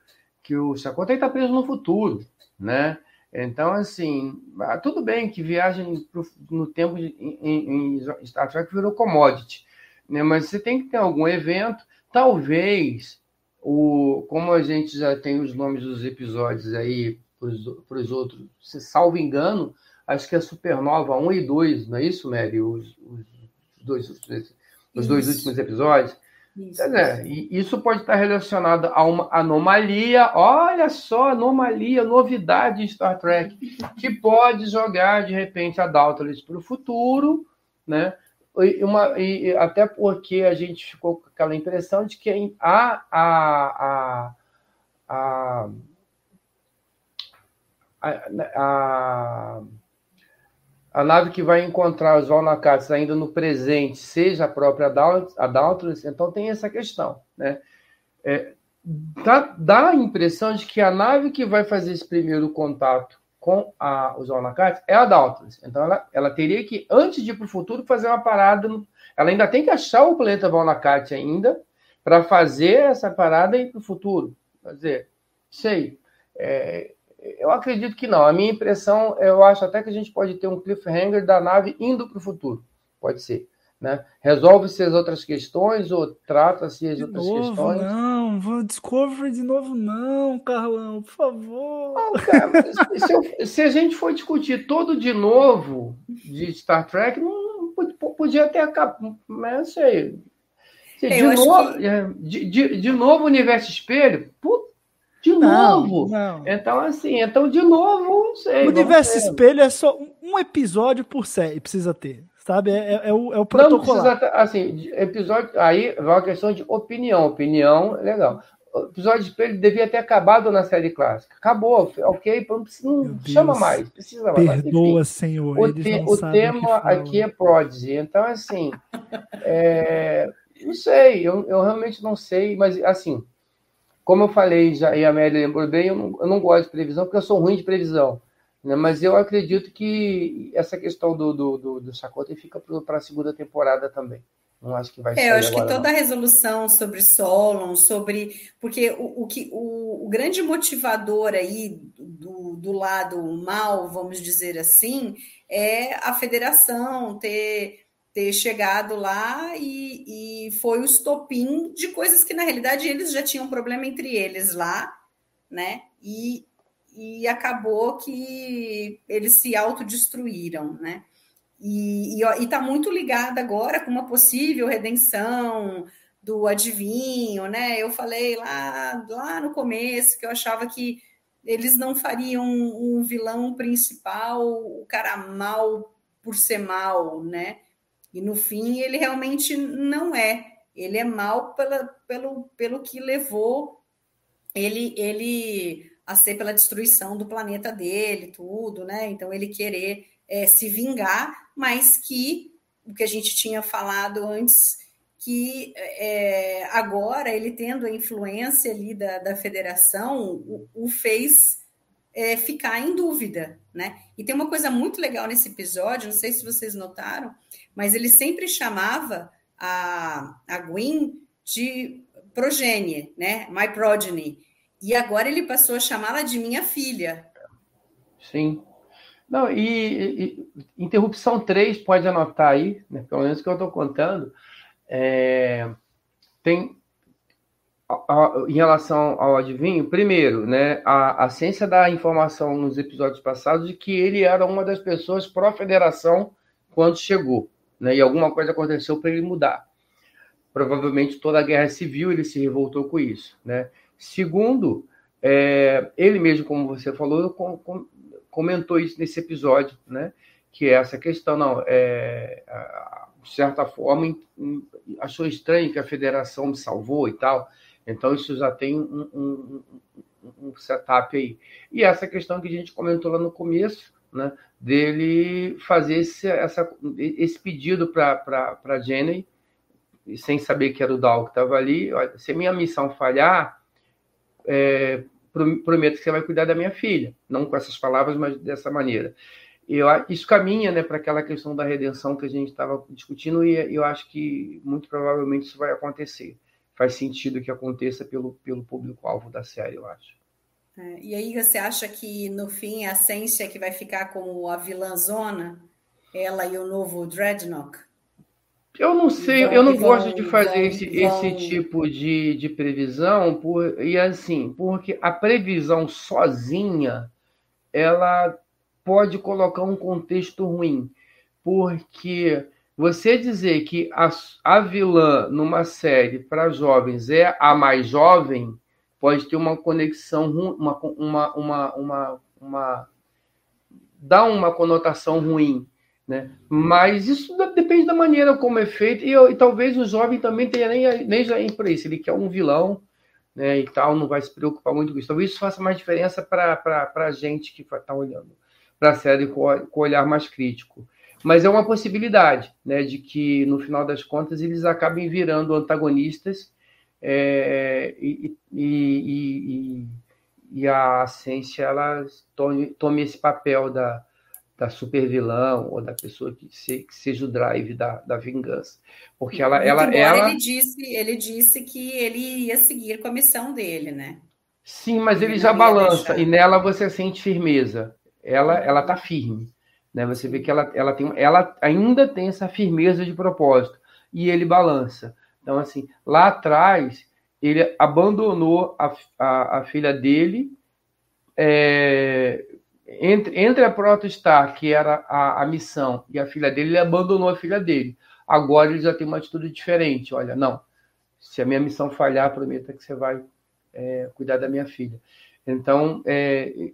que o Chacota está preso no futuro, né? Então, assim, tudo bem que viagem pro, no tempo em, em Star Trek virou commodity, né? Mas você tem que ter algum evento, talvez, o, como a gente já tem os nomes dos episódios aí para os outros, se salvo engano, acho que é Supernova 1 e 2, não é isso, Mary? Os, os dois, os dois últimos episódios. Isso. É, isso pode estar relacionado a uma anomalia, olha só, anomalia, novidade em Star Trek, que pode jogar, de repente, a Dauntless para o futuro, né? E, uma, e até porque a gente ficou com aquela impressão de que a, a, a, a, a, a nave que vai encontrar os Valnacats ainda no presente seja a própria a Dauntless, então tem essa questão, né? É, dá, dá, a impressão de que a nave que vai fazer esse primeiro contato com a, os Valnacats é a Dauntless. Então ela, ela teria que, antes de ir para o futuro, fazer uma parada. No, ela ainda tem que achar o planeta Valnacat ainda para fazer essa parada e ir para o futuro. Quer dizer, sei. É, eu acredito que não. A minha impressão, eu acho até que a gente pode ter um cliffhanger da nave indo para o futuro. Pode ser. Né? Resolve-se as outras questões ou trata-se as de outras novo, questões? Não, vou Discovery de novo, não, Carlão, por favor. Não, cara, se, eu, se, a gente for discutir todo de novo de Star Trek, não, podia ter acabado. Mas eu sei. De, novo, que... de, de, de novo, universo espelho, puta de novo. Não, não. Então, assim, então, de novo, não sei. O universo espelho é só um episódio por série, precisa ter. Sabe? É, é, é o, é o protocolo. Assim, episódio. Aí vai uma questão de opinião. Opinião, legal. o episódio de ele devia ter acabado na série clássica. Acabou, ok, não, não chama mais, precisa mais. Perdoa, Senhor. O, te, o tema aqui é Prodigy. Então, assim, é, não sei, eu, eu realmente não sei, mas assim, como eu falei já, e a Amélia lembrou bem, eu não, eu não gosto de previsão, porque eu sou ruim de previsão. Né? Mas eu acredito que essa questão do, do, do, do fica para a segunda temporada também. Não acho que vai é, eu acho que toda não. a resolução sobre Solon, sobre. Porque o, o, que, o, o grande motivador aí do, do lado mal, vamos dizer assim, é a federação ter, ter chegado lá e, e foi o estopim de coisas que, na realidade, eles já tinham problema entre eles lá, né? E, e acabou que eles se autodestruíram, né? E está muito ligada agora com uma possível redenção do adivinho, né? Eu falei lá, lá no começo que eu achava que eles não fariam um, vilão principal, o cara mal por ser mal, né? E no fim ele realmente não é. Ele é mal pela, pelo, pelo que levou ele, ele a ser pela destruição do planeta dele, tudo, né? Então ele querer é, se vingar, mas que o que a gente tinha falado antes, que é, agora ele tendo a influência ali da, da federação, o, o fez é, ficar em dúvida, né? E tem uma coisa muito legal nesse episódio, não sei se vocês notaram, mas ele sempre chamava a, a Gwen de progenie, né? My progeny. E agora ele passou a chamá-la de minha filha. Sim. Não, e, e, interrupção 3, pode anotar aí, né, pelo menos que eu estou contando, é, tem em relação ao adivinho, primeiro, né, a, a ciência dá informação nos episódios passados de que ele era uma das pessoas pró-federação quando chegou, né, e alguma coisa aconteceu para ele mudar. Provavelmente toda a guerra civil ele se revoltou com isso. Né? Segundo, é, ele mesmo, como você falou, com, com, comentou isso nesse episódio, né? Que é essa questão, não, é, de certa forma, achou estranho que a federação me salvou e tal. Então, isso já tem um, um, um setup aí. E essa questão que a gente comentou lá no começo, né? Dele fazer esse, essa, esse pedido para a Jenny, sem saber que era o Dal que estava ali. Se a minha missão falhar, é, prometo que você vai cuidar da minha filha. Não com essas palavras, mas dessa maneira. Eu, isso caminha né, para aquela questão da redenção que a gente estava discutindo e eu acho que muito provavelmente isso vai acontecer. Faz sentido que aconteça pelo, pelo público-alvo da série, eu acho. É, e aí você acha que no fim a Cência que vai ficar como a vilã zona, ela e o novo Dreadnought? Eu não sei, eu não gosto de fazer esse, esse tipo de, de previsão, por, e assim, porque a previsão sozinha, ela pode colocar um contexto ruim, porque você dizer que a, a vilã numa série para jovens é a mais jovem, pode ter uma conexão, uma, uma, uma, uma, uma dá uma conotação ruim né? Mas isso depende da maneira como é feito, e, e talvez o jovem também tenha nem, nem já para isso, ele quer um vilão né, e tal, não vai se preocupar muito com isso. Talvez isso faça mais diferença para a gente que está olhando para a série com, com olhar mais crítico. Mas é uma possibilidade né, de que, no final das contas, eles acabem virando antagonistas é, e, e, e, e, a ciência ela tome, tome esse papel da, da super vilão ou da pessoa que, se, que seja o drive da, da vingança. Porque ela. ela, ela... Ele, disse, ele disse que ele ia seguir com a missão dele, né? Sim, mas ele, ele já balança e nela você sente firmeza. Ela ela tá firme, né? Você vê que ela, ela tem ela ainda tem essa firmeza de propósito e ele balança. Então assim, lá atrás ele abandonou a, a, a filha dele é, entre, entre a Protostar, que era a, a missão, e a filha dele, ele abandonou a filha dele. Agora ele já tem uma atitude diferente. Olha, não, se a minha missão falhar, prometa que você vai é, cuidar da minha filha. Então, é,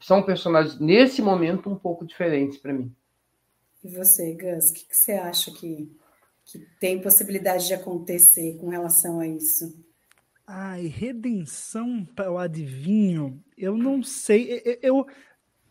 são personagens, nesse momento, um pouco diferentes para mim. E você, Gus, o que, que, você acha que, que tem possibilidade de acontecer com relação a isso? Ai, redenção para o adivinho. Eu não sei. Eu, eu,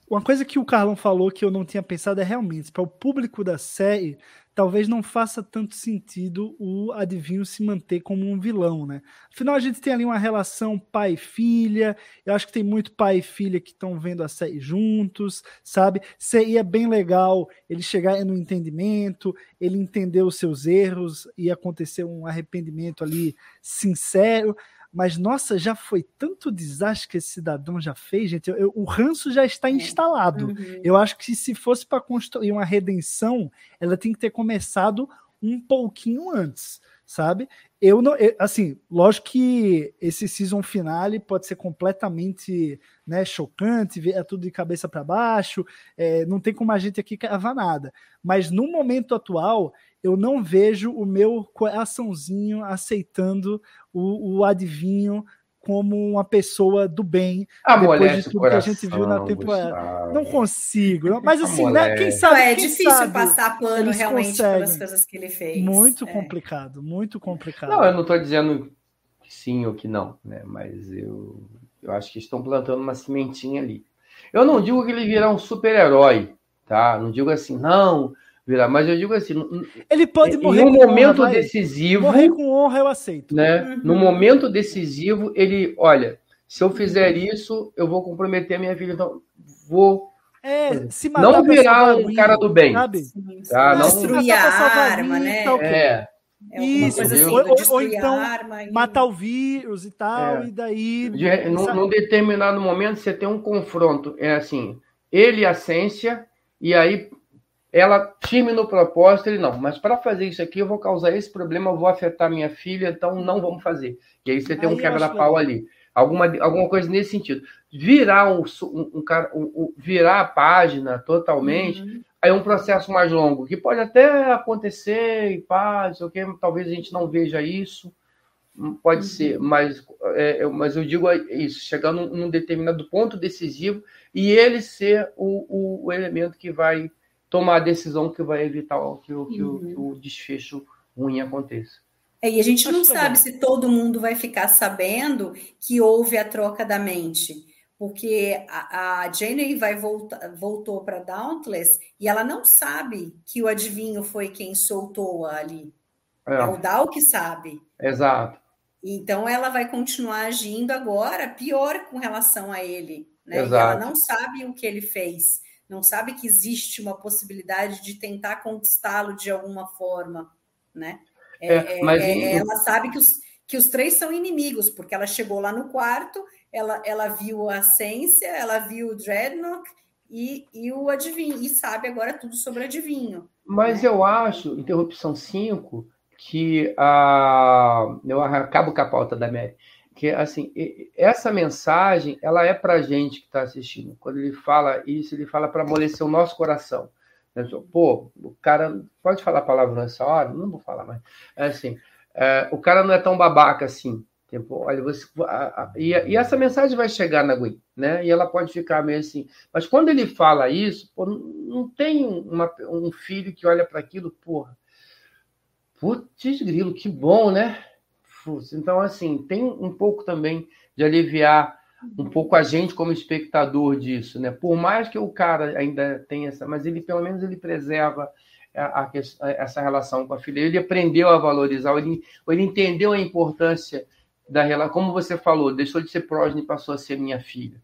uma coisa que o Carlão falou que eu não tinha pensado é realmente para o público da série talvez não faça tanto sentido o adivinho se manter como um vilão, né? Afinal, a gente tem ali uma relação pai-filha, eu acho que tem muito pai e filha que estão vendo a série juntos, sabe? Seria bem legal ele chegar no entendimento, ele entender os seus erros e acontecer um arrependimento ali sincero. Mas, nossa, já foi tanto desastre que esse cidadão já fez, gente. Eu, eu, o ranço já está é. instalado. Uhum. Eu acho que se fosse para construir uma redenção, ela tem que ter começado um pouquinho antes, sabe? Eu não, eu, assim, lógico que esse season finale pode ser completamente né, chocante, é tudo de cabeça para baixo, é, não tem como a gente aqui cavar nada. Mas no momento atual, eu não vejo o meu coraçãozinho aceitando o, o adivinho como uma pessoa do bem depois de tudo coração, que a gente viu na temporada. Gustavo. Não consigo, mas assim, né, quem sabe. É quem difícil sabe, passar pano realmente conseguem. pelas coisas que ele fez. Muito é. complicado, muito complicado. Não, eu não estou dizendo que sim ou que não, né? Mas eu, eu acho que estão plantando uma sementinha ali. Eu não digo que ele virá um super-herói, tá? Não digo assim, não, virar. Mas eu digo assim, ele pode morrer em um momento honra, decisivo. Morrer com honra eu aceito. Né? Uhum. No momento decisivo, ele, olha, se eu fizer isso, eu vou comprometer a minha vida. Então, vou é, se não virar um cara do bem. Sabe? Tá? Não destruir a arma, né? Tá é. É Isso, assim, ou, ou, então e... matar o vírus e tal, é. e daí. De, num, num, determinado momento você tem um confronto. É assim, ele e a ciência, e aí ela firme no propósito, ele não, mas para fazer isso aqui eu vou causar esse problema, eu vou afetar minha filha, então não vamos fazer. E aí você tem aí um quebra-pau ali. Alguma, alguma coisa nesse sentido. Virar um, um, um, um virar a página totalmente, uhum. aí é um processo mais longo, que pode até acontecer e paz, okay, talvez a gente não veja isso, hum, pode uhum. ser, mas, é, mas eu digo isso, chegar num, num, determinado ponto decisivo e ele ser o, o, o elemento que vai tomar a decisão que vai evitar que, o, que, uhum. que o desfecho ruim aconteça. É, e a gente não sabe se todo mundo vai ficar sabendo que houve a troca da mente, porque a, a Jane vai voltar, voltou para Dauntless e ela não sabe que o adivinho foi quem soltou ali. É, é o Dal que sabe. Exato. Então ela vai continuar agindo agora pior com relação a ele. Né? Exato. E ela não sabe o que ele fez não sabe que existe uma possibilidade de tentar conquistá-lo de alguma forma, né? É, é, mas é, em... ela sabe que os, que os três são inimigos, porque ela chegou lá no quarto, ela, ela viu a Ciência, ela viu o Dreadnought e, e o adivinho, e sabe agora tudo sobre o adivinho. Mas né? eu acho, interrupção 5, que a. Eu acabo com a pauta da Mary que assim essa mensagem ela é para gente que está assistindo. Quando ele fala isso ele fala para amolecer o nosso coração. Pô o cara pode falar a palavra nessa hora? Não vou falar mais. É assim é, o cara não é tão babaca assim. Tipo olha você a, a, e, e, essa mensagem vai chegar na Gwen né? E ela pode ficar meio assim. Mas quando ele fala isso pô, não, não tem uma, um filho que olha para aquilo porra. Putz grilo que bom né então, assim, tem um pouco também de aliviar um pouco a gente como espectador disso, né? Por mais que o cara ainda tenha essa, mas ele pelo menos ele preserva a, a, essa relação com a filha. Ele aprendeu a valorizar, ele, ele entendeu a importância da relação, como você falou, deixou de ser prógene e passou a ser minha filha.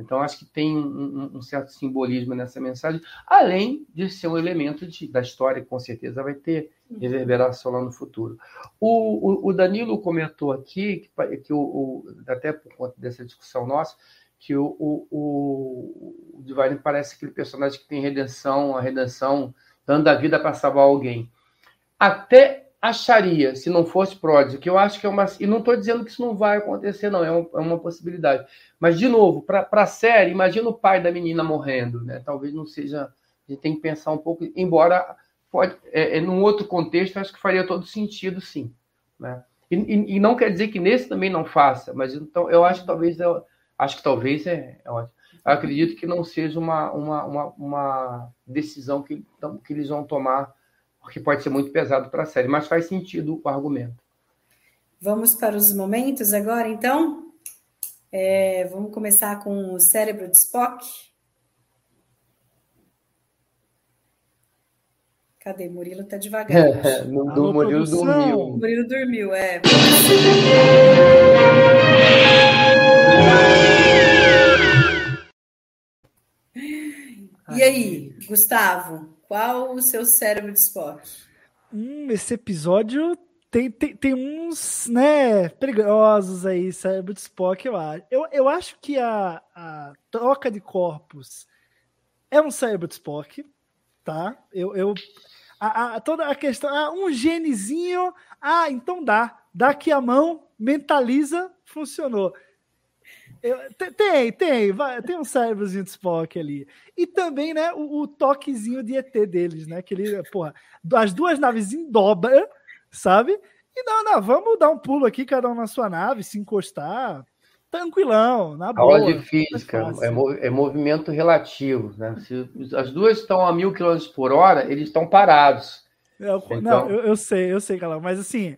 Então, acho que tem um, um, certo simbolismo nessa mensagem, além de ser um elemento de, da história que com certeza vai ter reverberação lá no futuro. O, o, o Danilo comentou aqui, que, que o, até por conta dessa discussão nossa, que o, o, o Divine parece aquele personagem que tem redenção, a redenção dando a vida para salvar alguém. Até acharia, se não fosse pródigo, que eu acho que é uma. E não estou dizendo que isso não vai acontecer, não, é uma, é uma possibilidade. Mas, de novo, para a série, imagina o pai da menina morrendo, né? Talvez não seja. A gente tem que pensar um pouco, embora pode, é, é, num outro contexto, acho que faria todo sentido, sim. Né? E, e, e, não quer dizer que nesse também não faça, mas então eu acho que talvez eu, acho que talvez é, é ótimo. Eu acredito que não seja uma, uma, uma, uma decisão que, que eles vão tomar porque pode ser muito pesado para a série, mas faz sentido o argumento. Vamos para os momentos agora, então? É, vamos começar com o cérebro de Spock. Cadê? Murilo tá devagar. É, no, do Alô, Murilo produção. dormiu. Murilo dormiu, é. E aí, Gustavo, qual o seu cérebro de Spock? Hum, esse episódio tem, tem, tem uns, né, perigosos aí, cérebro de Spock, eu acho. Eu, eu acho que a, a troca de corpos é um cérebro de Spock, tá? Eu, eu a, a- toda a questão, ah, um genezinho, ah, então dá. Dá aqui a mão, mentaliza, funcionou. Eu- te- tem, tem, vai, tem um cérebrozinho de Spock ali. E também, né, o, o toquezinho de ET deles, né? Que ele, porra, as duas naves em dobra, sabe? E não, não, vamos dar um pulo aqui, cada um na sua nave, se encostar, tranquilão, na boa. Aula de física, é, mo- é movimento relativo. Né? Se as duas estão a mil quilômetros por hora, eles estão parados. Eu- Então- não, eu, eu sei, eu sei, Calão, mas assim,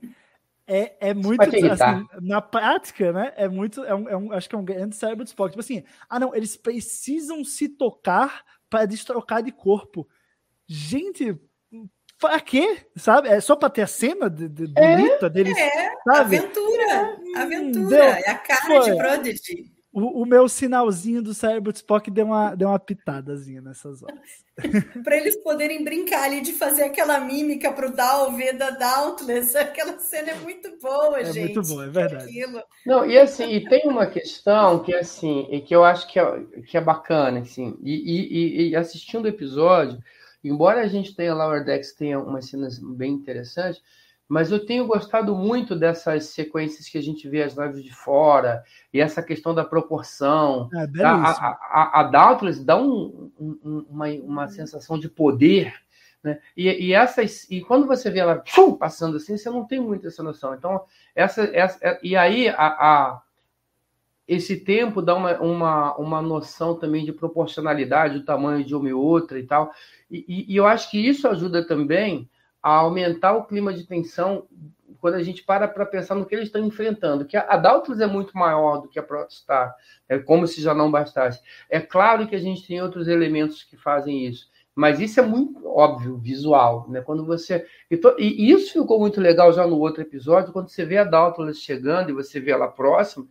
é, é muito. assim, na prática, né? É muito. É um, é um- acho que é um grande cérebro de Spock. Tipo assim, ah, não, eles precisam se tocar para destrocar de corpo. Gente, pra quê? Sabe? É só pra ter a cena de, de- bonita deles, É, sabe? aventura, aventura. deu. É a cara de Foi. Prodigy. O, o meu sinalzinho do cérebro de Spock deu uma, deu uma pitadazinha nessas horas. Para eles poderem brincar ali de fazer aquela mímica pro Dalve da Dauntless. Aquela cena é muito boa, É gente. muito bom, é verdade. Aquilo. Não, e assim, e tem uma questão que assim, e que eu acho que é, que é bacana, assim, e, e- e- assistindo o episódio, embora a gente tenha lá o Ardex tenha umas cenas bem interessantes, mas eu tenho gostado muito dessas sequências que a gente vê as naves de fora, e essa questão da proporção. É A, a, a, dá um- um- um- uma, uma sensação de poder, né? E, e essas, e quando você vê ela passando assim, você não tem muito essa noção. Então, essa, essa é- e aí a, a- esse tempo dá uma, uma, uma noção também de proporcionalidade, do tamanho de uma e outra e tal. E, e- e eu acho que isso ajuda também a aumentar o clima de tensão quando a gente para para pensar no que eles estão enfrentando. Que a, Dauntless é muito maior do que a Protostar, é como se já não bastasse. É claro que a gente tem outros elementos que fazem isso, mas isso é muito óbvio, visual, né? Quando você e, e isso ficou muito legal já no outro episódio, quando você vê a Dauntless chegando e você vê ela próxima,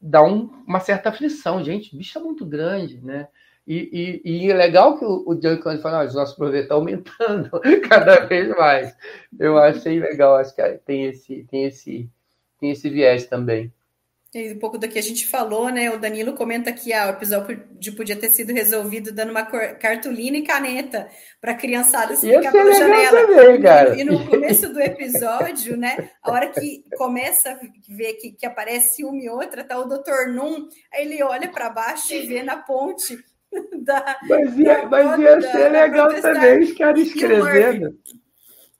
dá um- uma certa aflição, gente. Bicho é muito grande, né? E, e- e é legal que o, o Duncan fala, ah, os nossos prover estão aumentando cada vez mais. Eu achei legal, acho que tem esse, tem esse, tem esse viés também. E um pouco do que a gente falou, né? O Danilo comenta que ah, o episódio podia ter sido resolvido dando uma cartolina e caneta para a criançada se ficar pela janela. também, cara. E, no começo do episódio, né? A hora que começa a ver que, que aparece uma e outra, tá o Dr. Num, aí ele olha para baixo e vê na ponte da. Mas ia, Da mas ia da- ser legal também os caras escrevendo.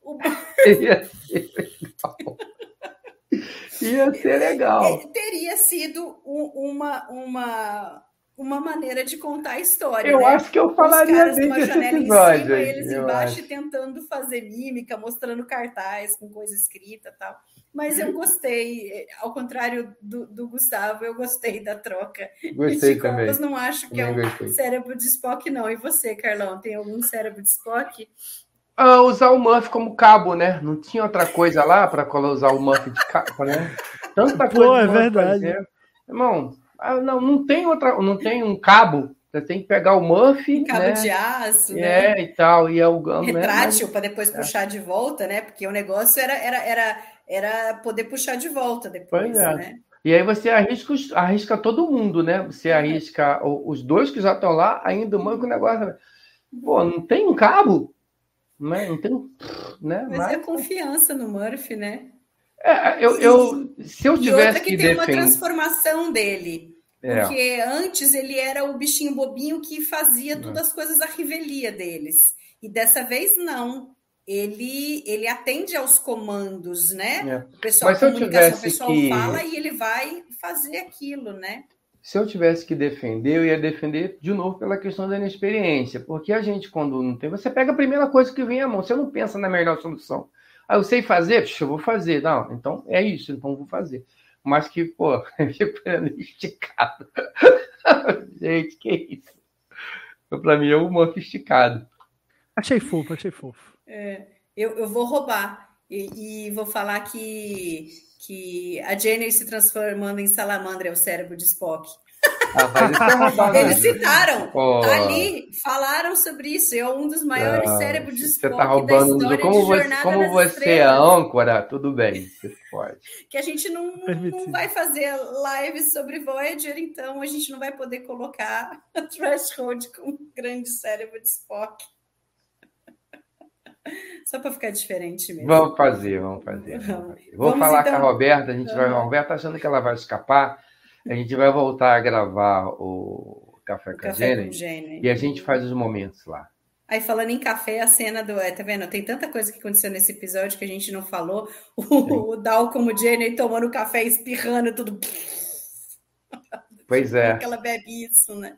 o- Ia ser legal. Ia ser legal. É, teria sido um- uma, uma, uma maneira de contar a história. Eu né? acho que eu falaria caras bem desse episódio. em cima, eles eu embaixo acho. tentando fazer mímica, mostrando cartaz com coisa escrita e tal. Mas eu gostei, eh, ao contrário do, do Gustavo, eu gostei da troca. Gostei de também. corpos, não acho que é Também um gostei. cérebro de Spock, não. E você, Carlão, tem algum cérebro de Spock? Ah, usar o Muff como cabo, né? Não tinha outra coisa lá para usar o Muff de cabo, né? Tanta Pô, coisa. é que pode verdade. fazer. Irmão, ah, não, não tem outra, não tem um cabo. Você tem que pegar o Muff, Cabo né? de aço, né? É, e tal, e é o né? retrátil para depois É. puxar de volta, né? Porque o negócio era, era, era, era poder puxar de volta depois, Pois é. né? E aí você arrisca, arrisca todo mundo, né? Você arrisca o- os dois que já estão lá, ainda o manco o negócio. Pô, não tem um cabo? Né? Não tem um. Né? Mas, é confiança no Murphy, né? É, eu, eu, se eu E outra tivesse que que tem uma transformação dele. É. Porque antes ele era o bichinho bobinho que fazia É. todas as coisas à revelia deles. E dessa vez não. Ele, ele atende aos comandos, né? É. O pessoal Mas se eu comunicação, o tivesse pessoal que- fala e ele vai fazer aquilo, né? Se eu tivesse que defender, eu ia defender de novo pela questão da inexperiência. Porque a gente, quando não tem. Você pega a primeira coisa que vem à mão, você não pensa na melhor solução. Ah, eu sei fazer? Puxa, eu vou fazer. Não, então é isso, então eu vou fazer. Mas que, pô, eu fico esticado. Gente, que isso? Para mim é um humor esticado. Achei fofo, achei fofo. É, eu, eu vou roubar e, e, vou falar que, que a Jenny se transformando em salamandra é o cérebro de Spock. Ah, é Eles citaram oh. ali, falaram sobre isso. É um dos maiores ah, cérebros de Spock você tá roubando, da história como de você, Como você é âncora, tudo bem, você pode. Que a gente não, não vai fazer live sobre Voyager, então a gente não vai poder colocar a Threshold com o grande cérebro de Spock. Só para ficar diferente mesmo. Vamos fazer, vamos fazer. Vamos fazer. Vou vamos falar então... com a então. Roberta, a gente vai. A Roberta achando que ela vai escapar. A gente vai voltar a gravar o Café com, a Jenny, e a gente faz os momentos lá. Aí, falando em café, a cena do. É, tá vendo? Tem tanta coisa que aconteceu nesse episódio que a gente não falou. O, o Dal como Jenny tomando café, espirrando, tudo. Pois é. que ela bebe isso, né?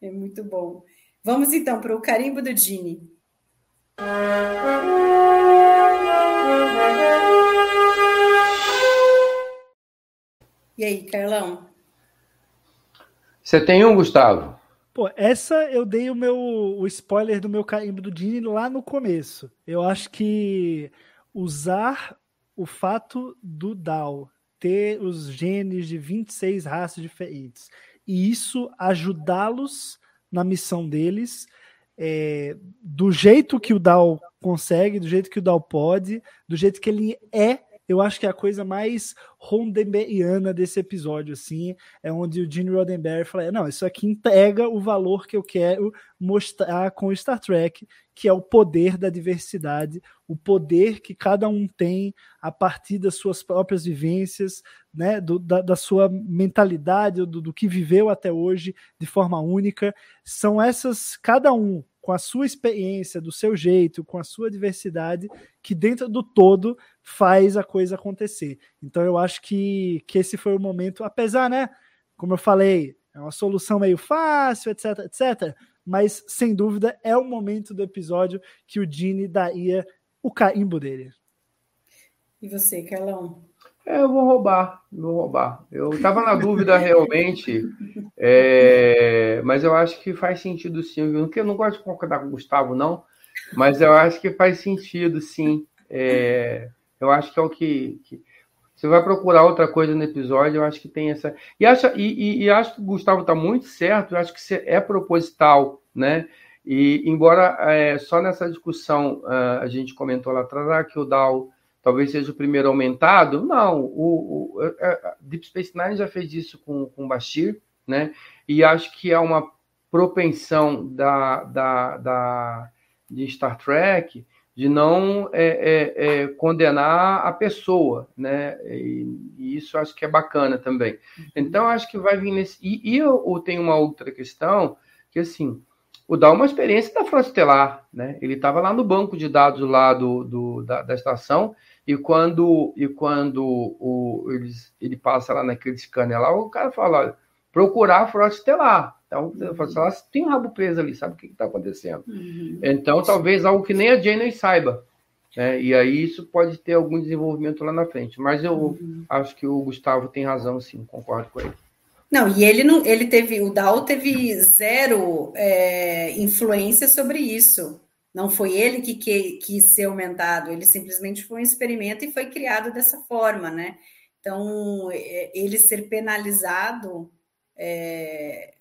É muito bom. Vamos então para o carimbo do Ginny. E aí, Carlão? Você tem um, Gustavo? Pô, essa eu dei o meu o spoiler do meu carimbo do Dini lá no começo. Eu acho que usar o fato do Dal ter os genes de 26 raças diferentes e isso ajudá-los na missão deles é, do jeito que o Dal consegue, do jeito que o Dal pode, do jeito que ele é eu acho que é a coisa mais Roddenberryana desse episódio, assim, é onde o Gene Roddenberry fala, não, isso aqui entrega o valor que eu quero mostrar com o Star Trek, que é o poder da diversidade, o poder que cada um tem a partir das suas próprias vivências, né, do, da, da, sua mentalidade, do, do que viveu até hoje de forma única. São essas, cada um com a sua experiência, do seu jeito, com a sua diversidade, que dentro do todo faz a coisa acontecer. Então eu acho que, que esse foi o momento, apesar, né, como eu falei, é uma solução meio fácil, etc, etc, mas sem dúvida é o momento do episódio que o Gene daria o carimbo dele. E você, Carlão? É, eu vou roubar, vou roubar. Eu estava na dúvida realmente, é, mas eu acho que faz sentido sim. Eu não gosto de concordar com o Gustavo, não, mas eu acho que faz sentido sim. É, eu acho que é o que, que, Você vai procurar outra coisa no episódio, eu acho que tem essa. E acho, e, e, e acho que o Gustavo está muito certo, eu acho que é proposital, né? E embora é, só nessa discussão uh, a gente comentou lá atrás ah, que o Dal talvez seja o primeiro aumentado. Não, o, o é, é, Deep Space Nine já fez isso com, com o Bashir, né? E acho que há uma propensão da, da, da de Star Trek de não é, é, é, condenar a pessoa, né? E, e, isso acho que é bacana também. Então acho que vai vir nesse. E, e eu, eu tenho uma outra questão que assim o Dá uma experiência da Frota Estelar, né? Ele estava lá no banco de dados lá do, do da, da, estação e quando, e quando o, eles, ele passa lá naquele scanner lá, o cara fala, olha, procurar a frota estelar. Então, uhum. Frota estelar tem um rabo preso ali, sabe o que está acontecendo? Uhum. Então, talvez algo que nem a Jane saiba. Né? E aí isso pode ter algum desenvolvimento lá na frente. Mas eu uhum. acho que o Gustavo tem razão, sim, concordo com ele. Não, e ele não, ele teve, o Dal teve zero é, influência sobre isso. Não foi ele que, que quis ser aumentado, ele simplesmente foi um experimento e foi criado dessa forma, né? Então, ele ser penalizado é,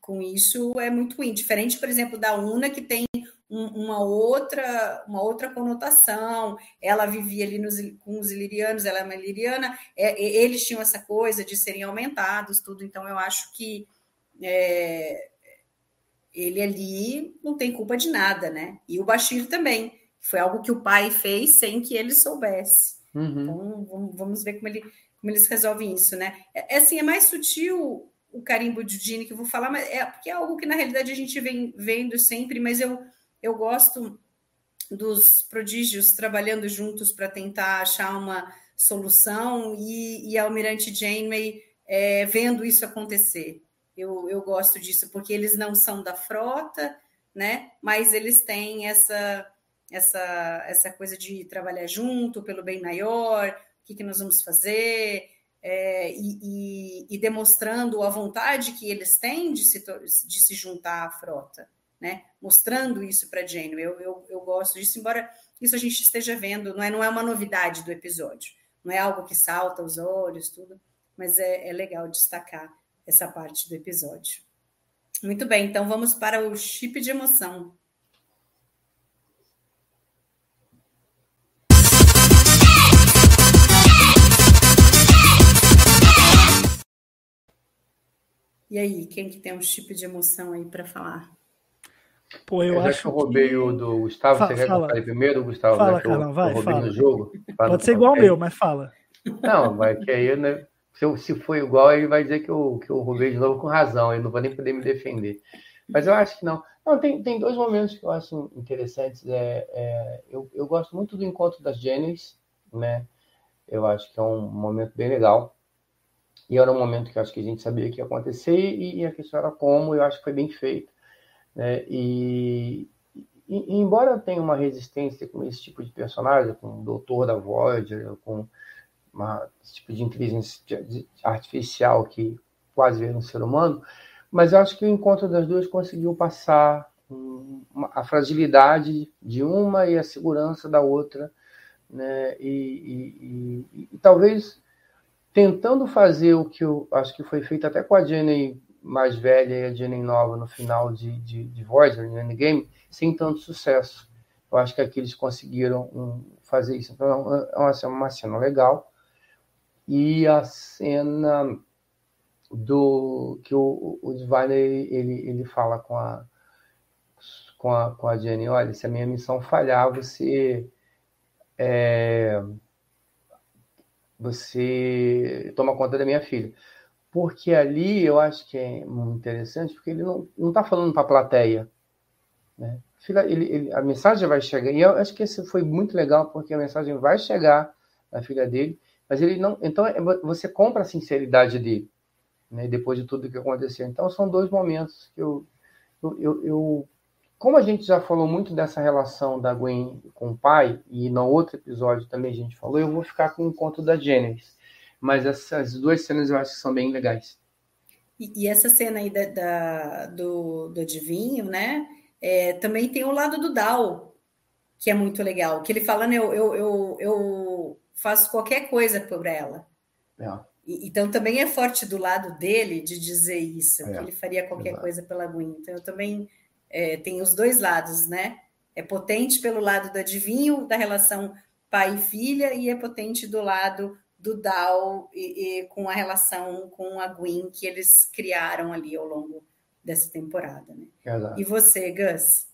com isso é muito ruim. Diferente, por exemplo, da UNA, que tem um, uma outra uma outra conotação. Ela vivia ali nos, com os ilirianos, ela é uma iliriana, é, eles tinham essa coisa de serem aumentados, tudo. Então, eu acho que é, ele ali não tem culpa de nada, né? E o Bashir também. Foi algo que o pai fez sem que ele soubesse. Uhum. Então, vamos ver como, ele, como eles resolvem isso, né? É, é, assim, é mais sutil o carimbo de Dini que eu vou falar, mas é porque é algo que na realidade a gente vem vendo sempre, mas eu, eu gosto dos prodígios trabalhando juntos para tentar achar uma solução e, e a Almirante Janeway é, vendo isso acontecer. Eu, eu gosto disso, porque eles não são da frota, né? Mas eles têm essa essa, essa coisa de trabalhar junto pelo bem maior, o que, que nós vamos fazer, é, e, e, e, demonstrando a vontade que eles têm de se, de se juntar à frota, né? Mostrando isso para Jane. Eu, eu, eu gosto disso, embora isso a gente esteja vendo, não é, não é uma novidade do episódio, não é algo que salta os olhos, tudo, mas é, é legal destacar essa parte do episódio. Muito bem, então vamos para o chip de emoção. E aí, quem que tem um chip de emoção aí para falar? Pô, eu, eu acho que eu roubei que... o do Gustavo. Fala, você quer fala. que eu fale primeiro, Gustavo? Fala, né, Carlão, vai, eu roubei fala. no jogo? Pode ser igual o meu, mas fala. Não, mas que aí, né? Se, eu, se for igual, ele vai dizer que eu, que eu roubei de novo com razão. Eu não vou nem poder me defender. Mas eu acho que não. Não, tem, tem dois momentos que eu acho interessantes. É, é, eu, eu gosto muito do encontro das Jennings, né? Eu acho que é um momento bem legal. E era um momento que eu acho que a gente sabia que ia acontecer e, e a questão era como, eu acho que foi bem feito. Né? E, e, embora eu tenha uma resistência com esse tipo de personagem, com o doutor da Voyager, com uma, esse tipo de inteligência artificial que quase vira um ser humano, mas eu acho que o encontro das duas conseguiu passar uma, a fragilidade de uma e a segurança da outra, né? E, e, e, talvez tentando fazer o que eu acho que foi feito até com a Jenny mais velha e a Jenny nova no final de, de, de Voyager, no Endgame, sem tanto sucesso. Eu acho que aqui eles conseguiram um, fazer isso. Então, é uma, é uma cena legal. E a cena do que o, o Divine ele, ele fala com a, com a, com a Jenny, olha, se a minha missão falhar, você é, você toma conta da minha filha. Porque ali eu acho que é muito interessante, porque ele não está falando para a plateia. Né? Ele, ele, a mensagem vai chegar, e eu acho que esse foi muito legal, porque a mensagem vai chegar na filha dele, mas ele não. Então é, você compra a sinceridade dele, né? depois de tudo que aconteceu. Então são dois momentos que eu, eu, eu, eu como a gente já falou muito dessa relação da Gwen com o pai, e no outro episódio também a gente falou, eu vou ficar com o conto da Janice. Mas essas duas cenas eu acho que são bem legais. E, e essa cena aí da, da, do, do adivinho, né? É, também tem o lado do Dal, que é muito legal. Que ele falando, eu, eu, eu, eu faço qualquer coisa por ela. É. E, então também é forte do lado dele de dizer isso, É, que ele faria qualquer exato. coisa pela Gwen. Então eu também é, tem os dois lados, né? É potente pelo lado do adivinho, da relação pai e filha, e é potente do lado do Dal e, e com a relação com a Gwen que eles criaram ali ao longo dessa temporada, né? E você, Gus?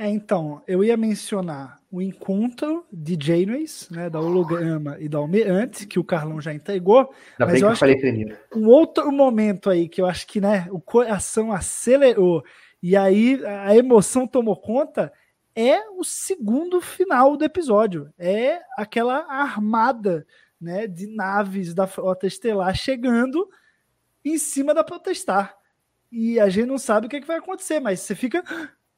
É, então, eu ia mencionar o encontro de Janeways, né, da holograma e da Almirante, que o Carlão já entregou. Ainda Mas bem que eu eu acho falei primeiro. Um outro momento aí que eu acho que né, o coração acelerou e aí a emoção tomou conta é o segundo final do episódio. É aquela armada né, de naves da frota estelar chegando em cima da protestar. E a gente não sabe o que, é que vai acontecer, mas você fica.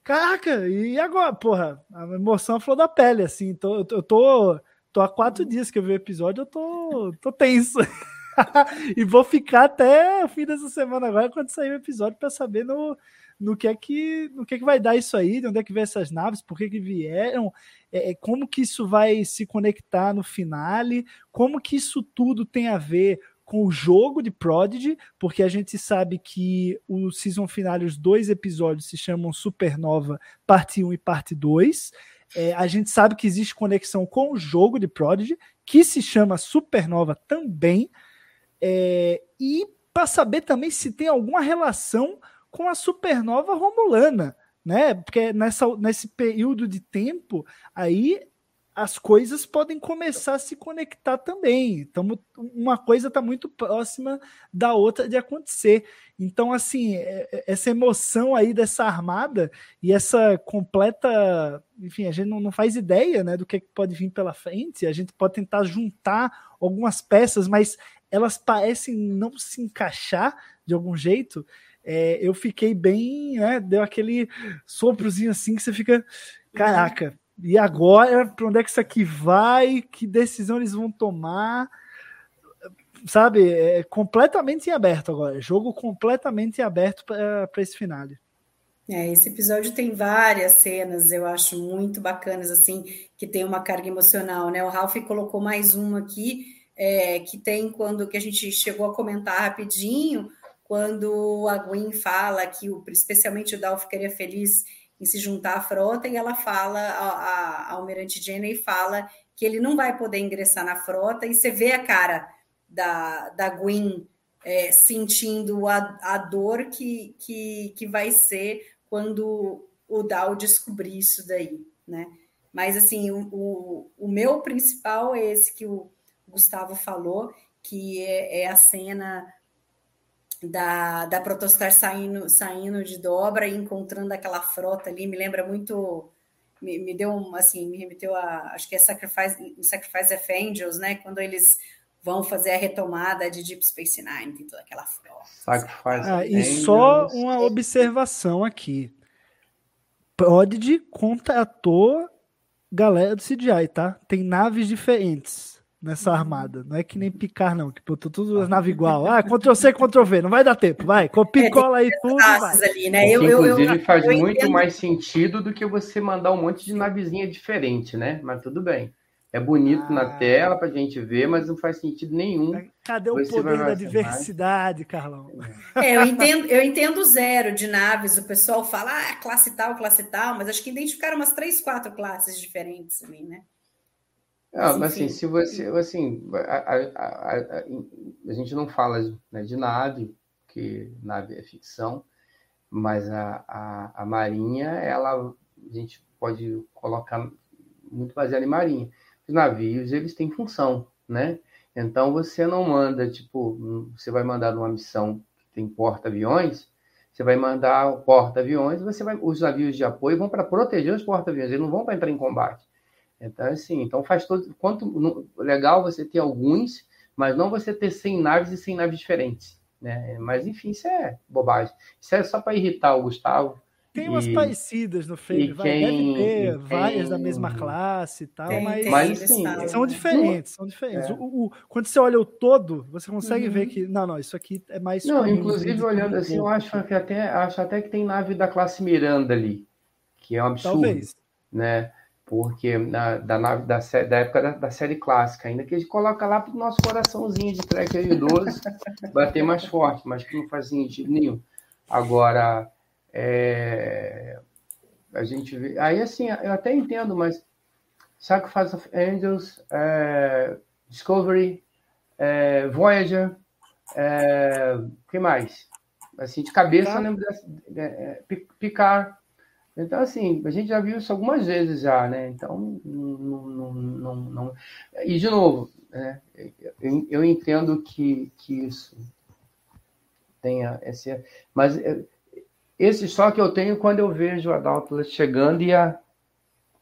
Caraca, e agora? Porra, a emoção flor da pele, assim. Tô, eu tô, tô, há quatro dias que eu vi o episódio, eu tô, tô tenso. e vou ficar até o fim dessa semana agora, quando sair o episódio, para saber no, no que é que no que é que vai dar isso aí, de onde é que vem essas naves, por que, que vieram, é, como que isso vai se conectar no finale, como que isso tudo tem a ver com o jogo de Prodigy, porque a gente sabe que o season finale, os dois episódios se chamam Supernova, parte 1 e parte 2. É, a gente sabe que existe conexão com o jogo de Prodigy, que se chama Supernova também. É, e para saber também se tem alguma relação com a supernova romulana, né? Porque nessa, nesse período de tempo aí as coisas podem começar a se conectar também. Então, uma coisa está muito próxima da outra de acontecer. Então, assim, essa emoção aí dessa armada e essa completa. Enfim, a gente não, não faz ideia né, do que pode vir pela frente. A gente pode tentar juntar algumas peças, mas elas parecem não se encaixar de algum jeito. É, eu fiquei bem, né, deu aquele soprozinho assim que você fica, caraca, E agora, para onde é que isso aqui vai? Que decisão eles vão tomar? Sabe, é completamente em aberto agora. Jogo completamente em aberto para esse finale. É, esse episódio tem várias cenas, eu acho muito bacanas, assim, que tem uma carga emocional, né? O Ralph colocou mais uma aqui, é, que tem quando que a gente chegou a comentar rapidinho, quando a Gwen fala que, o, especialmente o Dal ficaria feliz em se juntar à frota, e ela fala, a, a, Almirante Jenny fala que ele não vai poder ingressar na frota, e você vê a cara da, da Gwen é, sentindo a, a dor que, que, que vai ser quando o Dal descobrir isso daí, né? Mas, assim, o, o, o meu principal é esse que o Gustavo falou, que é, é a cena da, da Protostar saindo, saindo de dobra e encontrando aquela frota ali, me lembra muito, me, me deu um, assim, me remeteu a, acho que é Sacrifice, Sacrifice of Angels, né, quando eles vão fazer a retomada de Deep Space Nine, tem toda aquela frota. Sacrifice ah, e só uma observação aqui, Prodigy contratou galera do CGI, tá? Tem naves diferentes nessa uhum. armada. Não é que nem picar, não, que botou tudo as naves igual. Ah, Ctrl C, Ctrl V, não vai dar tempo, vai. Copia, é, cola aí tudo. Vai. Ali, né? eu, inclusive eu, eu, faz muito entendo. mais sentido do que você mandar um monte de navezinha diferente, né? Mas tudo bem. É bonito ah. na tela para a gente ver, mas não faz sentido nenhum. Cadê o poder da diversidade, Carlão? É, eu entendo, eu entendo zero de naves. O pessoal fala, ah, classe tal, classe tal, mas acho que identificaram umas três, quatro classes diferentes ali, né? Não, mas assim, se você. Assim, a, a, a, a gente não fala né, de nave, que nave é ficção, mas a, a, a Marinha, ela a gente pode colocar muito baseado em Marinha. Os navios, eles têm função, né? Então você não manda, tipo, você vai mandar numa missão que tem porta-aviões, você vai mandar porta-aviões, você vai, os navios de apoio vão para proteger os porta-aviões, eles não vão para entrar em combate. Então, assim, então faz todo. Quanto legal você ter alguns, mas não você ter 100 naves e 100 naves diferentes. Né? Mas, enfim, isso é bobagem. Isso é só para irritar o Gustavo. Tem umas e, parecidas no Fable, vai, quem, deve ter várias da mesma classe e tal, tem, mas, mas assim, são diferentes, são diferentes. É. O, o, quando você olha o todo, você consegue uhum. ver que, não, não, isso aqui é mais... Não, comum, inclusive olhando assim, eu acho que até, acho até que tem nave da classe Miranda ali, que é um absurdo, Talvez. né? Porque na, da, da, da época da, da, série clássica, ainda que a gente coloca lá para o nosso coraçãozinho de tracker idoso bater mais forte, mas que não faz sentido nenhum. Agora, é, a gente vê. Aí, assim, eu até entendo, mas Sacrifice of Angels, é, Discovery, é, Voyager, é, que mais? Assim, de cabeça, eu lembro dessa, é, é, Picard então, assim, a gente já viu isso algumas vezes já, né? Então, não. não, não, não... E, de novo, né? eu, eu entendo que, que isso tenha esse. Mas é, esse só que eu tenho quando eu vejo a Dauntless chegando e a,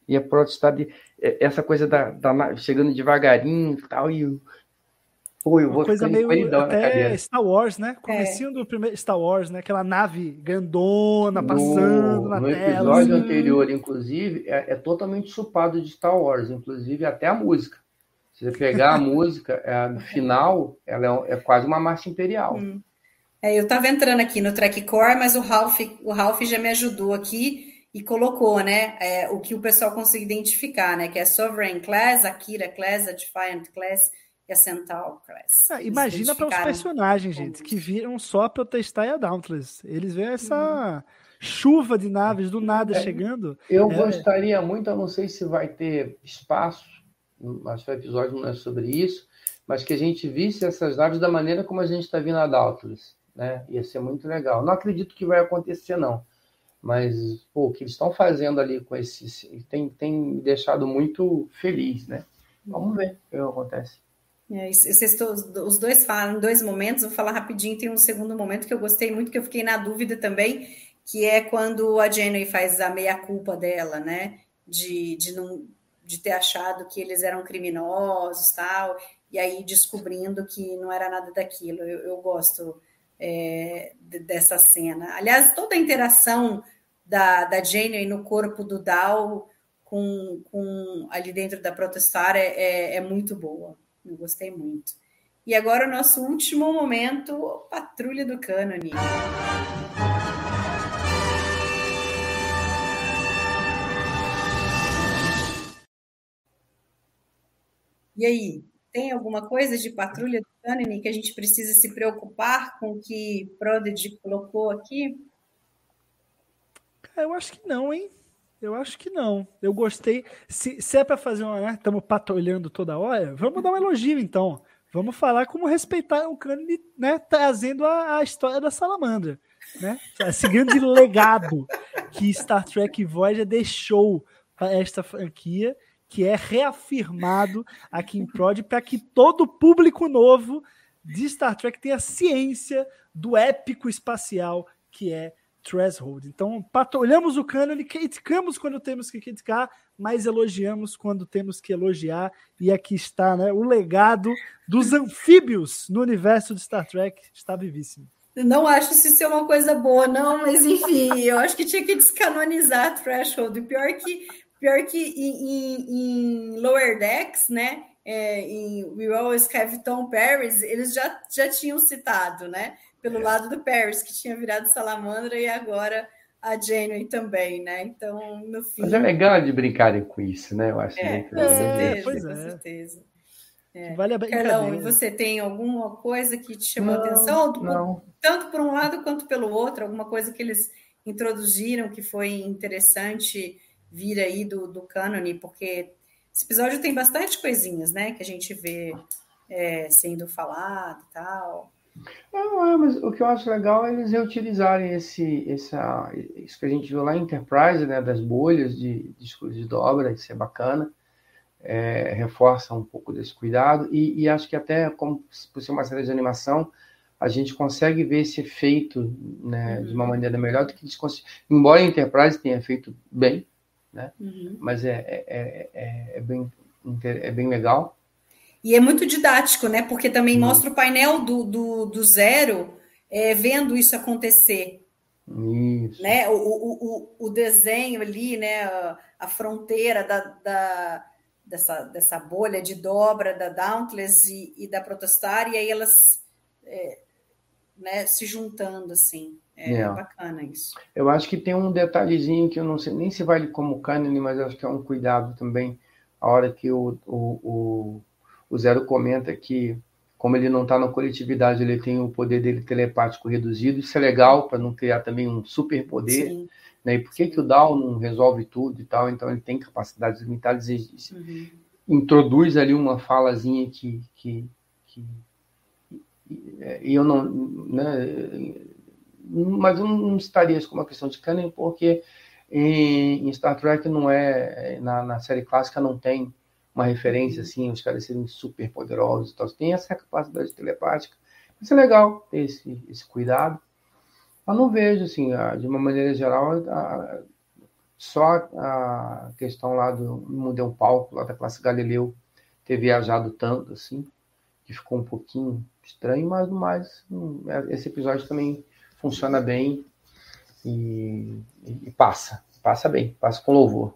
e a protestar de é, essa coisa da, da chegando devagarinho e tal, e eu vou coisa meio até Star Wars, né? Comecinho é. do primeiro Star Wars, né? Aquela nave grandona passando no, na no tela. No episódio assim. anterior, inclusive, é, é, totalmente chupado de Star Wars, inclusive até a música. Se você pegar a música, é, no final, ela é, é, quase uma marcha imperial. Hum. É, eu estava entrando aqui no Track Core, mas o Ralph, o Ralph já me ajudou aqui e colocou, né, é, o que o pessoal consegue identificar, né, que é Sovereign Class, Akira Class, a Defiant Class, e a Centaur Class. Ah, imagina para os personagens, gente, que viram só para testar a Dauntless. Eles veem essa hum. chuva de naves do nada é, chegando. Eu é... gostaria muito, eu não sei se vai ter espaço, acho que o episódio não é sobre isso, mas que a gente visse essas naves da maneira como a gente está vendo a Dauntless. Né? Ia ser muito legal. Não acredito que vai acontecer, não. Mas pô, o que eles estão fazendo ali com esse. tem, tem me deixado muito feliz, né? Vamos ver o que acontece. É, os dois falam em dois momentos, vou falar rapidinho, tem um segundo momento que eu gostei muito, que eu fiquei na dúvida também, que é quando a Jenny faz a meia-culpa dela, né? De, de, não, de ter achado que eles eram criminosos tal, e aí descobrindo que não era nada daquilo. Eu, eu gosto é, dessa cena. Aliás, toda a interação da, da Jenny no corpo do Dal com, com ali dentro da Protestar é, é, é muito boa. Eu gostei muito. E agora o nosso último momento, Patrulha do Cânone. E aí, tem alguma coisa de Patrulha do Cânone que a gente precisa se preocupar com o que Prodigy colocou aqui? Eu acho que não, hein? Eu acho que não. Eu gostei. Se, se é para fazer uma, né? Estamos patrulhando toda hora, vamos dar um elogio então. Vamos falar como respeitar o cânone, né? Trazendo a, a, história da salamandra, né? Esse grande legado que Star Trek Voyager deixou para esta franquia, que é reafirmado aqui em Prod para que todo público novo de Star Trek tenha ciência do épico espacial que é threshold. Então, patrulhamos o cânone, criticamos quando temos que criticar, mas elogiamos quando temos que elogiar. E aqui está, né? O legado dos anfíbios no universo de Star Trek está vivíssimo. Não acho isso ser uma coisa boa, não, mas enfim, eu acho que tinha que descanonizar Threshold. Pior que, pior que em, em, em Lower Decks, né? É, em We Always Have Tom Paris, eles já, já tinham citado, né? Pelo lado do Paris, que tinha virado salamandra, e agora a Janeway também, né? Então, no fim. Mas é legal de brincarem com isso, né? Eu acho é, com certeza, com é. certeza. É. Vale a Carlão, e você tem alguma coisa que te chamou não, a atenção? Não. Tanto por um lado quanto pelo outro, alguma coisa que eles introduziram que foi interessante vir aí do, do cânone, porque esse episódio tem bastante coisinhas, né? Que a gente vê é, sendo falado e tal. Não, é, mas o que eu acho legal é eles reutilizarem esse, essa, isso que a gente viu lá em Enterprise, né, das bolhas de, de, de dobra, isso é bacana, é, reforça um pouco desse cuidado, e, e, acho que até, como por ser uma série de animação, a gente consegue ver esse efeito né, uhum. de uma maneira melhor do que eles conseguem. Embora a Enterprise tenha feito bem, né, uhum. mas é, é, é, é, bem, é bem legal. E é muito didático, né? Porque também hum. mostra o painel do, do, do zero é, vendo isso acontecer. Isso. Né? O, o, o, o desenho ali, né? A, fronteira da, da, dessa, dessa bolha de dobra da Dauntless e, e da Protostar, e aí elas é, né, se juntando assim. É, é, bacana isso. Eu acho que tem um detalhezinho que eu não sei nem se vale como cânone, mas acho que é um cuidado também. A hora que o, o, o Zero comenta que, como ele não está na coletividade, ele tem o poder dele telepático reduzido. Isso é legal para não criar também um superpoder. Né? E por que, que o Down não resolve tudo e tal? Então ele tem capacidades limitadas. E uhum. introduz ali uma falazinha que, que, que e eu não, né, mas eu não estaria isso como uma questão de canon, porque em, em, Star Trek não é, na, na série clássica não tem uma referência, assim, os caras serem super poderosos e tal. Tem essa capacidade telepática. Isso é legal ter esse, esse cuidado. Eu não vejo, assim, de uma maneira geral, só a questão lá do Mudei um Palco, lá da classe Galileu, ter viajado tanto, assim, que ficou um pouquinho estranho, mas no mais, hum, é, esse episódio também funciona bem e, e passa, passa bem, passa com louvor.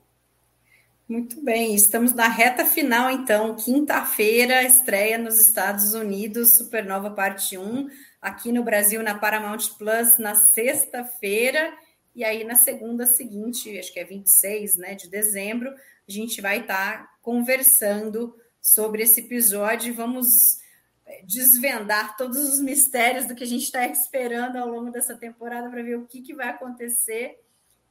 Muito bem, estamos na reta final, então. Quinta-feira, estreia nos Estados Unidos, Supernova Parte 1, aqui no Brasil, na Paramount Plus, na sexta-feira. E aí, na segunda seguinte, acho que é 26 né, de dezembro, a gente vai estar tá conversando sobre esse episódio e vamos é, desvendar todos os mistérios do que a gente está esperando ao longo dessa temporada para ver o que, que vai acontecer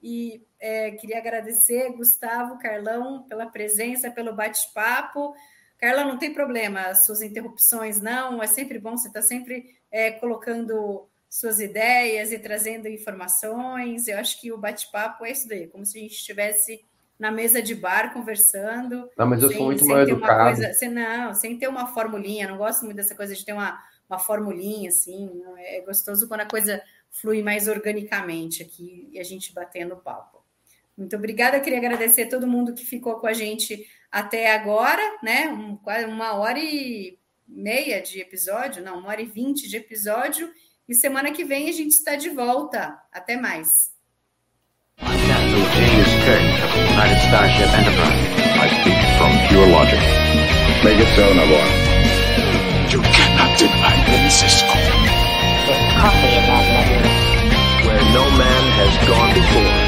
e é, queria agradecer, Gustavo, Carlão, pela presença, pelo bate-papo. Carlão, não tem problema, as suas interrupções, não. É sempre bom, você está sempre é, colocando suas ideias e trazendo informações. Eu acho que o bate-papo é isso daí, como se a gente estivesse na mesa de bar conversando. Não, mas eu sem, sou muito mal educado. Coisa, sem, não, sem ter uma formulinha. Não gosto muito dessa coisa de ter uma, uma formulinha, assim. É gostoso quando a coisa flui mais organicamente aqui e a gente batendo papo. Muito obrigada, queria agradecer a todo mundo que ficou com a gente até agora, né? Um, uma hora e meia de episódio, não, uma hora e vinte de episódio. E semana que vem a gente está de volta. Até mais. Coffee in that letter. Where no man has gone before.